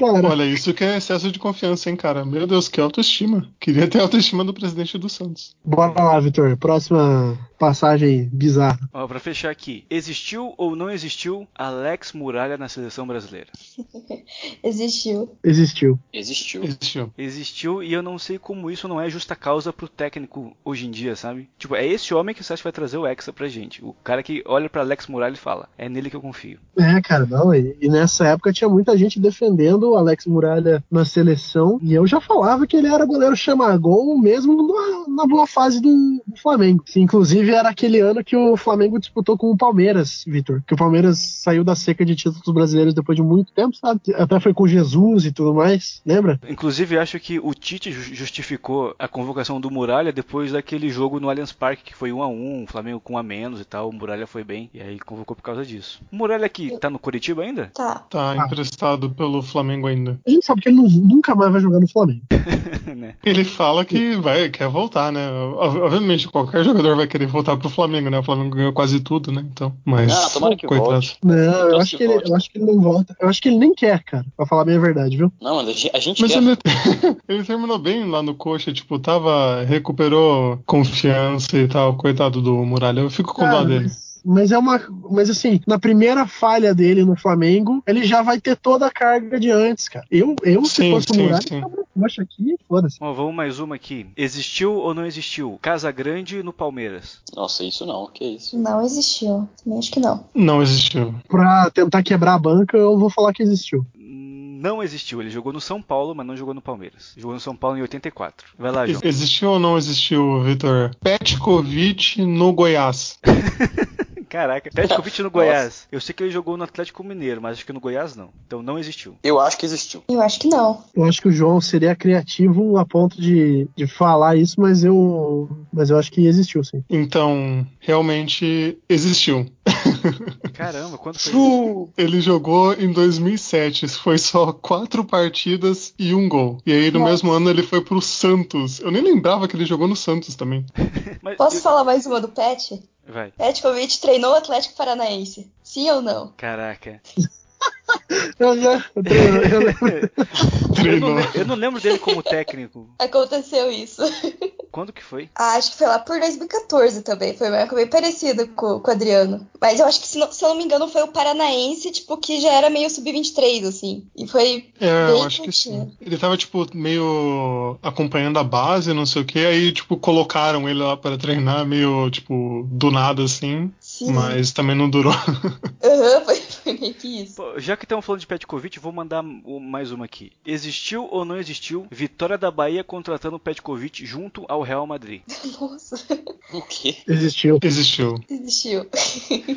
Cara, Olha, isso que é excesso de confiança, hein, cara? Meu Deus, que autoestima. Queria ter a autoestima do presidente do Santos. bora lá, Vitor. Próxima passagem bizarra. Ó, pra fechar aqui, existiu ou não existiu Alex Muralha na seleção brasileira? Existiu. Existiu. Existiu. Existiu. Existiu e eu não sei como isso não é justa causa pro técnico hoje em dia, sabe? Tipo, é esse homem que você acha que vai trazer o Hexa pra gente. O cara que olha pra Alex Muralha e fala, é nele que eu confio. É, cara, não. E, e nessa época tinha muita gente defendendo o Alex Muralha na seleção. E eu já falava que ele era goleiro chama-gol mesmo na, na boa fase do, do Flamengo. Inclusive era aquele ano que o Flamengo disputou com o Palmeiras, Vitor. Que o Palmeiras saiu da seca de títulos brasileiros depois de muito tempo, sabe? Até foi com Jesus e tudo mais, lembra? Inclusive, acho que o Tite ju- justificou a convocação do Muralha depois daquele jogo no Allianz Parque, que foi 1 a 1 o Flamengo com um a menos e tal, o Muralha foi bem, e aí convocou por causa disso. O Muralha aqui tá no Curitiba ainda? Tá. Tá emprestado pelo Flamengo ainda. A gente sabe que ele não- nunca mais vai jogar no Flamengo. né? Ele fala que vai, quer voltar, né? Ob- Obviamente, qualquer jogador vai querer voltar pro Flamengo, né? O Flamengo ganhou quase tudo, né? Então, mas. Ah, tomara que coitado. volte. Não, eu Então acho, que ele, eu acho que ele não volta. Eu acho que ele nem quer, cara. Pra falar bem a verdade, viu? Não, mas a gente, Mas quer. ele, ele terminou bem lá no coxa, tipo, tava. recuperou confiança e tal, coitado do Muralha. Eu fico com dó Cara, dele. mas, mas é uma. Mas assim, na primeira falha dele no Flamengo, ele já vai ter toda a carga de antes, cara. Eu, eu se Sim, fosse o sim, Muralha, sim. poxa aqui, foda-se. Ó, vamos mais uma aqui. Existiu ou não existiu Casa Grande no Palmeiras? Nossa, isso não, que isso. Não existiu. Também acho que não. Não existiu. Pra tentar quebrar a banca, eu vou falar que existiu. Não existiu. Ele jogou no São Paulo, mas não jogou no Palmeiras. Jogou no São Paulo em 84. Vai lá, João. Existiu ou não existiu, Vitor? Petkovic no Goiás. Caraca, Petkovic no Goiás. Eu sei que ele jogou no Atlético Mineiro, mas acho que no Goiás não. Então não existiu. Eu acho que existiu. Eu acho que não. Eu acho que o João seria criativo a ponto de, de falar isso, mas eu. Mas eu acho que existiu, sim. Então, realmente existiu. Caramba, quando foi isso? Ele jogou em 2007, foi só quatro partidas e um gol. E aí no Nossa. mesmo ano ele foi pro Santos. Eu nem lembrava que ele jogou no Santos também. Mas Posso eu- falar mais uma do Pet? Vai. Petkovic treinou o Atlético Paranaense. Sim ou não? Caraca. Eu, já- eu, treino- eu lembro. Eu não, eu não lembro dele como técnico. Aconteceu isso. Quando que foi? Ah, acho que foi lá por 2014 também. Foi uma época bem parecida com, com o Adriano. Mas eu acho que, se não, se eu não me engano, foi o Paranaense, tipo, que já era meio sub-23, assim. E foi É, bem eu acho que sim. Ele tava, tipo, meio acompanhando a base, não sei o que, aí, tipo, colocaram ele lá para treinar, meio, tipo, do nada, assim. Sim. Mas também não durou. Aham, foi, foi meio que isso. Pô, já que estamos falando de Petkovic, vou mandar mais uma aqui. Existiu ou não existiu vitória da Bahia contratando o Petkovic junto ao Real Madrid? Nossa, O quê? Existiu. Existiu. existiu.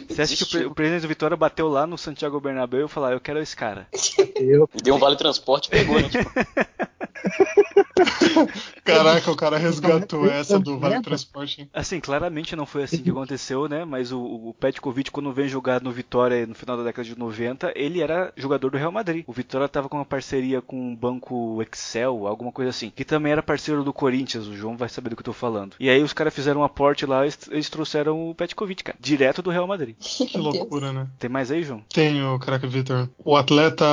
Você acha que o, pre- o presidente do Vitória bateu lá no Santiago Bernabéu e falou: ah, Eu quero esse cara? Eu. Deu um vale transporte e pegou, né? Tipo, Caraca, o cara resgatou essa do Vale Transporte. Assim, claramente não foi assim que aconteceu, né? Mas o, o Petkovic, quando vem jogar no Vitória no final da década de 90, ele era jogador do Real Madrid. O Vitória tava com uma parceria com o banco Excel, alguma coisa assim. Que também era parceiro do Corinthians, o João vai saber do que eu tô falando. E aí os caras fizeram um aporte lá e eles- trouxeram o Petkovic, cara. Direto do Real Madrid. Que loucura, né? Tem mais aí, João? Tenho, caraca, Vitor. O atleta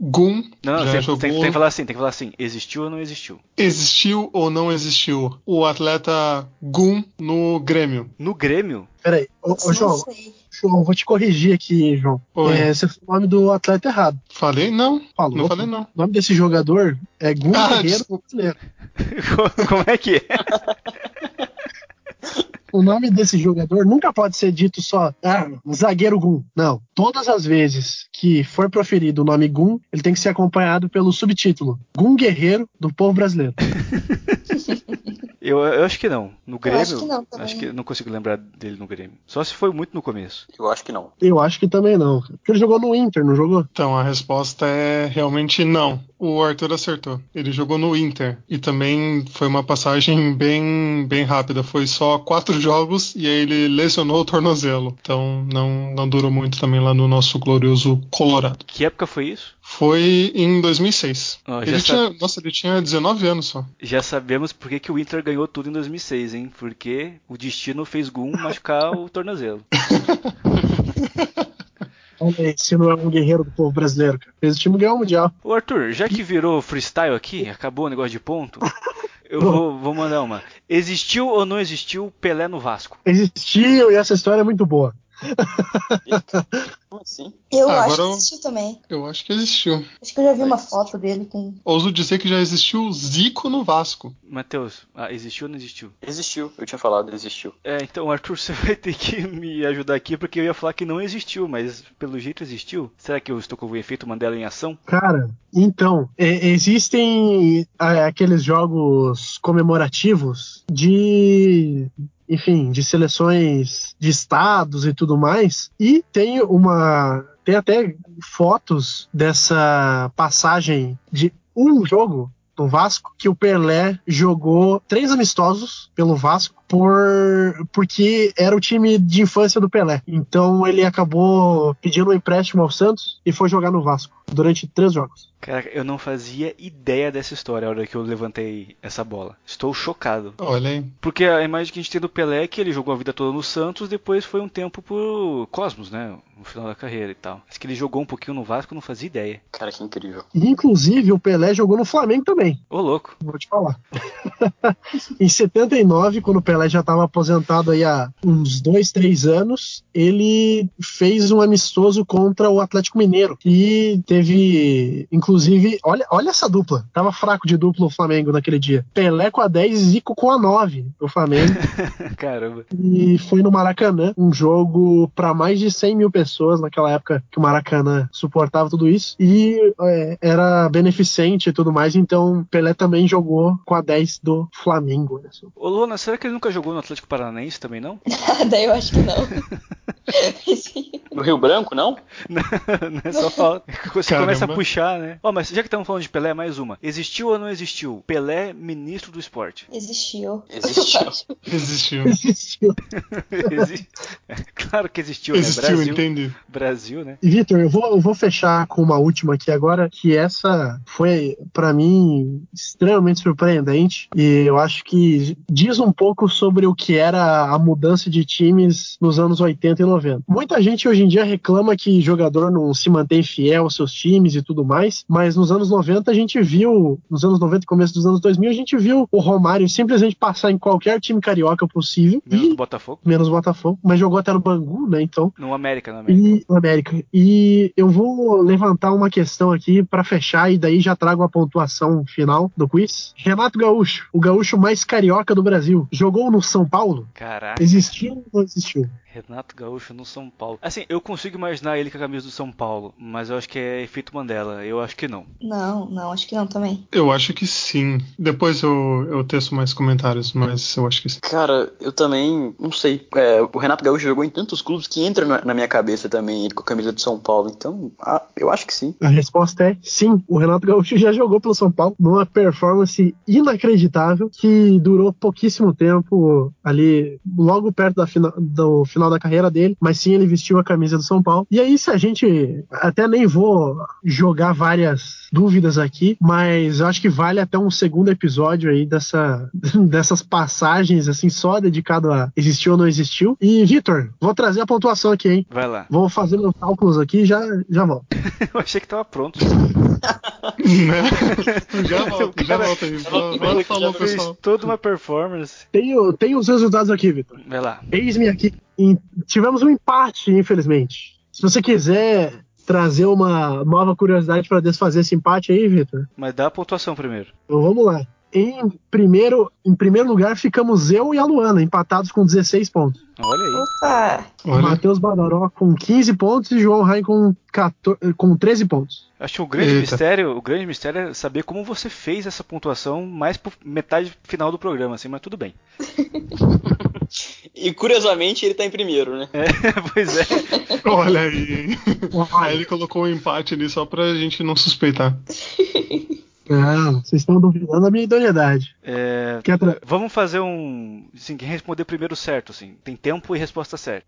Gun Não, já tem, jogou. tem- tem que falar assim, tem que falar assim. Existiu ou não existiu? Existiu ou não existiu o atleta Gun no Grêmio? No Grêmio? Peraí, ô, ô, João. João, vou te corrigir aqui, João. Oi. É, você falou o nome do atleta errado. Falei não. Falou. Não falei não. O nome desse jogador é Gun Ah, Guerreiro. Brasileiro. Como é que é? O nome desse jogador nunca pode ser dito só ah, zagueiro Gun. Não. Todas as vezes que for proferido o nome Gun, ele tem que ser acompanhado pelo subtítulo Gun Guerreiro do povo brasileiro. Eu, eu acho que não. No Grêmio. acho que não também. acho que não consigo lembrar dele no Grêmio. Só se foi muito no começo. eu acho que não. Eu acho que também não. Porque ele jogou no Inter, não jogou? Então a resposta é realmente não. O Arthur acertou. Ele jogou no Inter e também foi uma passagem bem bem rápida. Foi só quatro jogos e aí ele lesionou o tornozelo. Então não não durou muito também lá no nosso glorioso Colorado. Que época foi isso? Foi em 2006. Ó, já ele sa- tinha, nossa, ele tinha 19 anos só. Já sabemos por que, que o Inter ganhou tudo em 2006, hein? Porque o destino fez Gum machucar o tornozelo. Se não é um guerreiro do povo brasileiro, cara. Fez o time ganhar o Mundial. Ô Arthur, já que virou freestyle aqui, acabou o negócio de ponto, eu vou, vou mandar uma. Existiu ou não existiu Pelé no Vasco? Existiu e essa história é muito boa. Assim? Eu Ah, acho que eu- existiu também. Eu acho que existiu. Acho que eu já vi uma foto dele com. Ouso dizer que já existiu Zico no Vasco. Matheus, ah, existiu ou não existiu? Existiu. Eu tinha falado, existiu. É, então Arthur, você vai ter que me ajudar aqui porque eu ia falar que não existiu, mas pelo jeito existiu. Será que eu estou com o efeito Mandela em ação? Cara, então, é, existem aqueles jogos comemorativos de. Enfim, de seleções de estados e tudo mais. E tem uma. Tem até fotos dessa passagem de um jogo do Vasco que o Pelé jogou três amistosos pelo Vasco por porque era o time de infância do Pelé. Então ele acabou pedindo um empréstimo ao Santos e foi jogar no Vasco durante três jogos. Cara, eu não fazia ideia dessa história a hora que eu levantei essa bola. Estou chocado. Olha aí. Porque a imagem que a gente tem do Pelé é que ele jogou a vida toda no Santos, depois foi um tempo pro Cosmos, né? No final da carreira e tal. Mas que ele jogou um pouquinho no Vasco, eu não fazia ideia. Cara, que incrível. E, inclusive o Pelé jogou no Flamengo também. Ô, louco. Vou te falar. em 79, quando o Pelé já estava aposentado aí há uns dois, três anos, ele fez um amistoso contra o Atlético Mineiro. E teve, inclusive, olha, olha essa dupla. Tava fraco de dupla o Flamengo naquele dia. Pelé com a 10 e Zico com a 9 do Flamengo. Caramba. e foi no Maracanã, um jogo para mais de 100 mil pessoas naquela época que o Maracanã suportava tudo isso. E é, era beneficente e tudo mais, então Pelé também jogou com a 10 do Flamengo. olha só. Ô, Lona, será que ele nunca jogou no Atlético Paranaense também, não? Daí eu acho que não. Rio Branco, não? Não, não é só falta. Você Caramba. começa a puxar, né? Ó, mas já que estamos falando de Pelé, mais uma. Existiu ou não existiu? Pelé, ministro do esporte. Existiu. Existiu. Existiu. Existiu. Exi- Claro que existiu, né? Existiu, Brasil, entende? Brasil, né? E, Vitor, eu vou, eu vou fechar com uma última aqui agora, que essa foi, pra mim, extremamente surpreendente. E eu acho que diz um pouco sobre o que era a mudança de times nos anos 80 e 90. Muita gente hoje em dia reclama que jogador não se mantém fiel aos seus times e tudo mais, mas nos anos 90 a gente viu, nos anos 90 e começo dos anos 2000, a gente viu o Romário simplesmente passar em qualquer time carioca possível. Menos e, Botafogo. menos o Botafogo, mas jogou até no Bangu, né? Então No América, no América. e no América. E eu vou levantar uma questão aqui pra fechar e daí já trago a pontuação final do quiz. Renato Gaúcho, o gaúcho mais carioca do Brasil, jogou no São Paulo? Caraca. Existiu ou não existiu? Renato Gaúcho no São Paulo. Assim, eu consigo imaginar ele com a camisa do São Paulo, mas eu acho que é efeito Mandela. Eu acho que não. Não, não, acho que não também. Eu acho que sim. Depois eu, eu teço mais comentários, mas eu acho que sim. Cara, eu também não sei. É, o Renato Gaúcho jogou em tantos clubes que entra na, na minha cabeça também, ele com a camisa de São Paulo. Então, ah, eu acho que sim. A resposta é sim. O Renato Gaúcho já jogou pelo São Paulo numa performance inacreditável que durou pouquíssimo tempo ali, logo perto da fina- do final da carreira dele. Mas sim, ele vestiu a camisa do São Paulo. E aí, se a gente. Até nem vou jogar várias dúvidas aqui, mas eu acho que vale até um segundo episódio aí dessa, dessas passagens, assim, só dedicado a existiu ou não existiu. E, Vitor, vou trazer a pontuação aqui, hein? Vai lá. Vou fazer meus cálculos aqui e já, já volto. Eu achei que tava pronto. Já volta, já Vai que falou, já Fez pessoal. toda uma performance. Tenho, tenho os resultados aqui, Vitor. Vai lá. Eis-me aqui. Em- tivemos um empate, infelizmente. Se você quiser trazer uma nova curiosidade para desfazer esse empate aí, Vitor, Mas dá a pontuação primeiro. então vamos lá. Em primeiro, em primeiro lugar ficamos eu e a Luana, empatados com 16 pontos. Olha aí. Opa! Olha, Matheus Badaró com 15 pontos e João Rai com, 14 com 13 pontos. Acho que o grande Eita. mistério, o grande mistério é saber como você fez essa pontuação mais pro metade final do programa, assim, mas tudo bem. E curiosamente ele tá em primeiro, né? É, pois é. olha aí. Aí ele colocou um empate ali só pra gente não suspeitar. Não, vocês estão duvidando da minha idoneidade. É, Vamos fazer um. Assim, quem responder primeiro certo, assim. Tem tempo e resposta certa.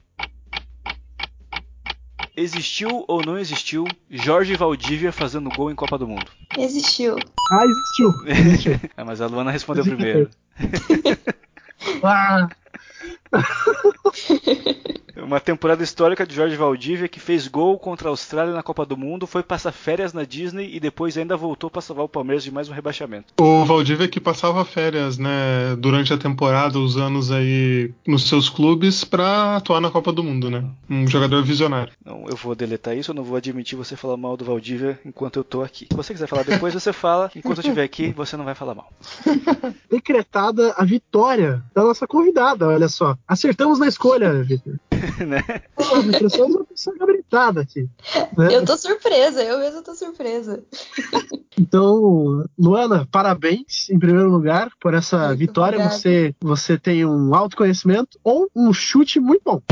Existiu ou não existiu Jorge Valdívia fazendo gol em Copa do Mundo? Existiu. Ah, existiu. Ah, mas a Luana respondeu primeiro. Ah, Uma temporada histórica de Jorge Valdívia que fez gol contra a Austrália na Copa do Mundo, foi passar férias na Disney e depois ainda voltou para salvar o Palmeiras de mais um rebaixamento. O Valdívia que passava férias, né, durante a temporada, os anos aí nos seus clubes pra atuar na Copa do Mundo, né? Um jogador visionário. Não, eu vou deletar isso, eu não vou admitir você falar mal do Valdívia enquanto eu tô aqui. Se você quiser falar depois, você fala. Enquanto eu estiver aqui, você não vai falar mal. decretada a vitória da nossa convidada, olha só. Acertamos na escolha, Vitor. né? Pô, é uma pessoa gabritada aqui. né? Eu tô surpresa, eu mesmo tô surpresa. Então, Luana, parabéns em primeiro lugar por essa Muito vitória. obrigada. Você, você tem um autoconhecimento ou um chute muito bom.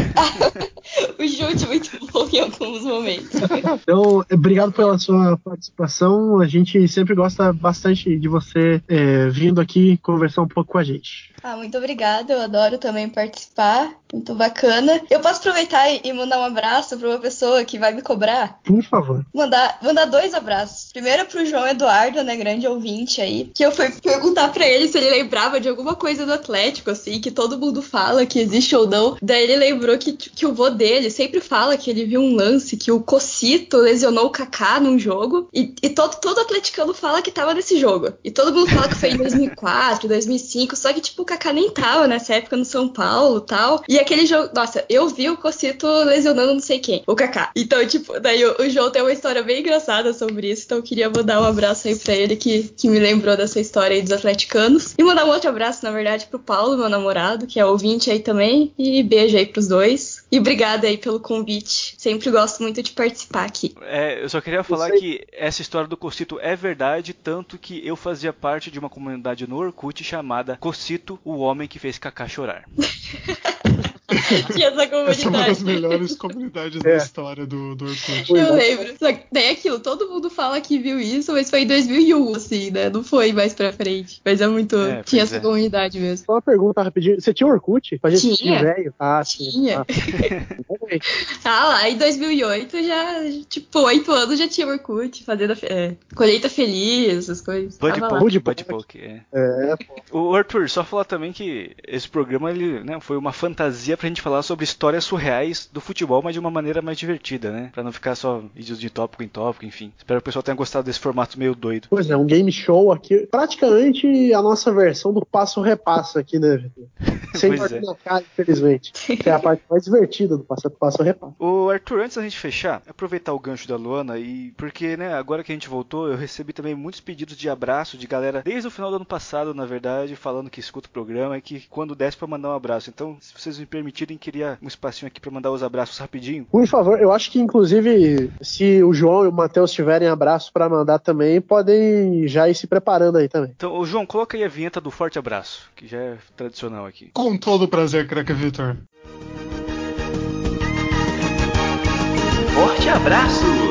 O chute muito bom em alguns momentos. Então, obrigado pela sua participação. A gente sempre gosta bastante de você é, vindo aqui conversar um pouco com a gente. Ah, muito obrigada, eu adoro também participar. Muito bacana. Eu posso aproveitar e mandar um abraço pra uma pessoa que vai me cobrar? Por favor. Mandar, mandar dois abraços. Primeiro pro João Eduardo, né, grande ouvinte aí, que eu fui perguntar pra ele se ele lembrava de alguma coisa do Atlético, assim, que todo mundo fala que existe ou não. Daí ele lembrou que, que o vô dele sempre fala que ele viu um lance que o Cocito lesionou o Kaká num jogo e, e todo, todo atleticano fala que tava nesse jogo. E todo mundo fala que foi em 2004, 2005, só que, tipo, o Kaká nem tava nessa época no São Paulo tal. E aquele jogo, nossa, eu vi o Cocito lesionando não sei quem, o Kaká. Então, tipo, daí o, o João tem uma história bem engraçada sobre isso, então eu queria mandar um abraço aí pra ele que, que me lembrou dessa história aí dos atleticanos. E mandar um outro abraço, na verdade, pro Paulo, meu namorado, que é ouvinte aí também. E beijo aí pros dois. E obrigada aí pelo convite. Sempre gosto muito de participar aqui. É, eu só queria falar que essa história do Cocito é verdade, tanto que eu fazia parte de uma comunidade no Orkut chamada Cocito, o homem que fez Kaká chorar. Tinha essa Essa é uma das comunidade. melhores comunidades É. da história do, do Orkut. Eu lembro. Só que tem aquilo, todo mundo fala que viu isso, mas foi em 2001, assim, né? Não foi mais pra frente. Mas é muito. É, tinha essa é. comunidade mesmo. Só uma pergunta rapidinho. Você tinha Orkut? Pra gente Tinha. assistir velho? Ah, sim. Tinha. Ah. Ah, lá em 2008 já, tipo, oito anos já tinha Orkut, fazendo é, colheita feliz, essas coisas. Buddy Tava lá. Poke, Buddy Buddy Poke. Poke, é. É. O Arthur, só falar também que esse programa ele, né, foi uma fantasia pra gente falar sobre histórias surreais do futebol, mas de uma maneira mais divertida, né? Pra não ficar só vídeos de tópico em tópico, enfim. Espero que o pessoal tenha gostado desse formato meio doido. Pois é, um game show aqui. Praticamente a nossa versão do passo-repasso aqui, né, Vitor? Sem bater é. na cara, infelizmente. Que é a parte mais divertida do passo- passo-repasso. Ô Arthur, antes da gente fechar, aproveitar o gancho da Luana e porque, né, agora que a gente voltou, eu recebi também muitos pedidos de abraço de galera desde o final do ano passado, na verdade, falando que escuta o programa e que quando desce pra mandar um abraço. Então, se vocês me permitirem, queria um espacinho aqui pra mandar os abraços rapidinho. Por favor, eu acho que inclusive, se o João e o Matheus tiverem abraço pra mandar também, podem já ir se preparando aí também. Então, ô João, coloca aí a vinheta do forte abraço, que já é tradicional aqui. Com todo prazer, craque Vitor. Forte abraço!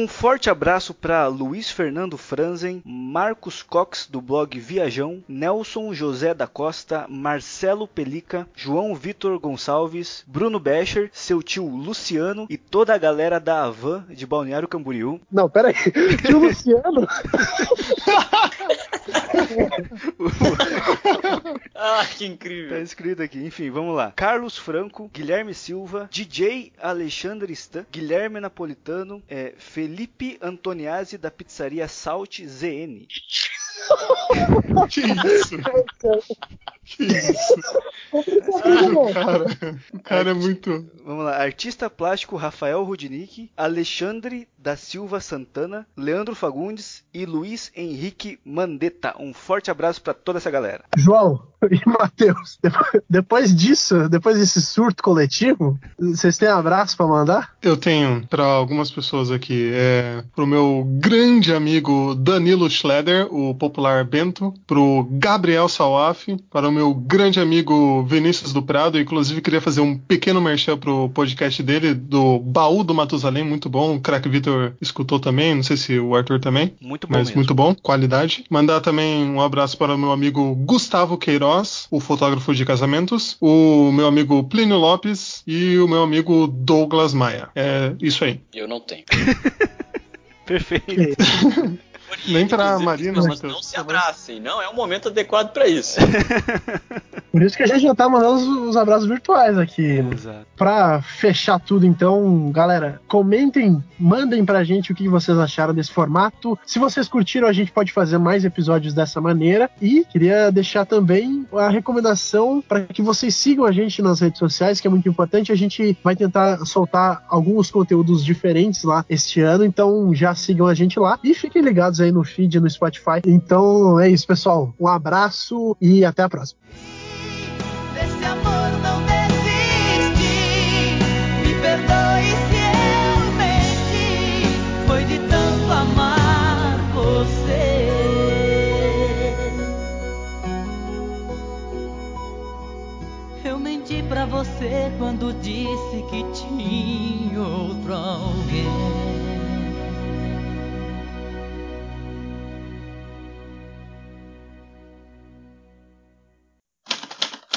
Um forte abraço para Luiz Fernando Franzen, Marcos Cox do blog Viajão, Nelson José da Costa, Marcelo Pelica, João Vitor Gonçalves, Bruno Becher, seu tio Luciano e toda a galera da Avan de Balneário Camboriú. Não, pera aí. Tio Luciano? Ah, que Tá incrível. escrito aqui, enfim, vamos lá. Carlos Franco, Guilherme Silva, DJ Alexandre Stan, Guilherme Napolitano, é, Felipe Antoniazzi da pizzaria Salt ZN. Que isso? Que isso? O cara, o cara é muito. Vamos lá, artista plástico Rafael Rudnick, Alexandre da Silva Santana, Leandro Fagundes e Luiz Henrique Mandetta. Um forte abraço pra toda essa galera. João e Matheus, depois, disso, depois desse surto coletivo, vocês têm abraço pra mandar? Eu tenho para algumas pessoas aqui. É, pro meu grande amigo Danilo Schleder, o popular Bento. Pro Gabriel Salaf. Para o meu grande amigo Vinícius do Prado. Inclusive, queria fazer um pequeno merchan pro podcast dele, do Baú do Matusalém. Muito bom. O craque Vitor escutou também. Não sei se o Arthur também. Muito bom Mas mesmo. muito bom, qualidade. Mandar também um abraço para o meu amigo Gustavo Queiroz, o fotógrafo de casamentos, o meu amigo Plínio Lopes e o meu amigo Douglas Maia. É isso aí. Eu não tenho. Perfeito. Nem pra Marina, as pessoas Matheus, Não se abracem, não é o momento adequado pra isso. Por isso que a gente já tá mandando os, os abraços virtuais aqui. né? Exato. Pra fechar tudo, então, galera, comentem, mandem pra gente o que vocês acharam desse formato. Se vocês curtiram, a gente pode fazer mais episódios dessa maneira. E queria deixar também a recomendação para que vocês sigam a gente nas redes sociais, que é muito importante. A gente vai tentar soltar alguns conteúdos diferentes lá este ano, então já sigam a gente lá e fiquem ligados aí no feed, no Spotify. Então é isso, pessoal. Um abraço e até a próxima. Amor pra você quando disse que tinha outro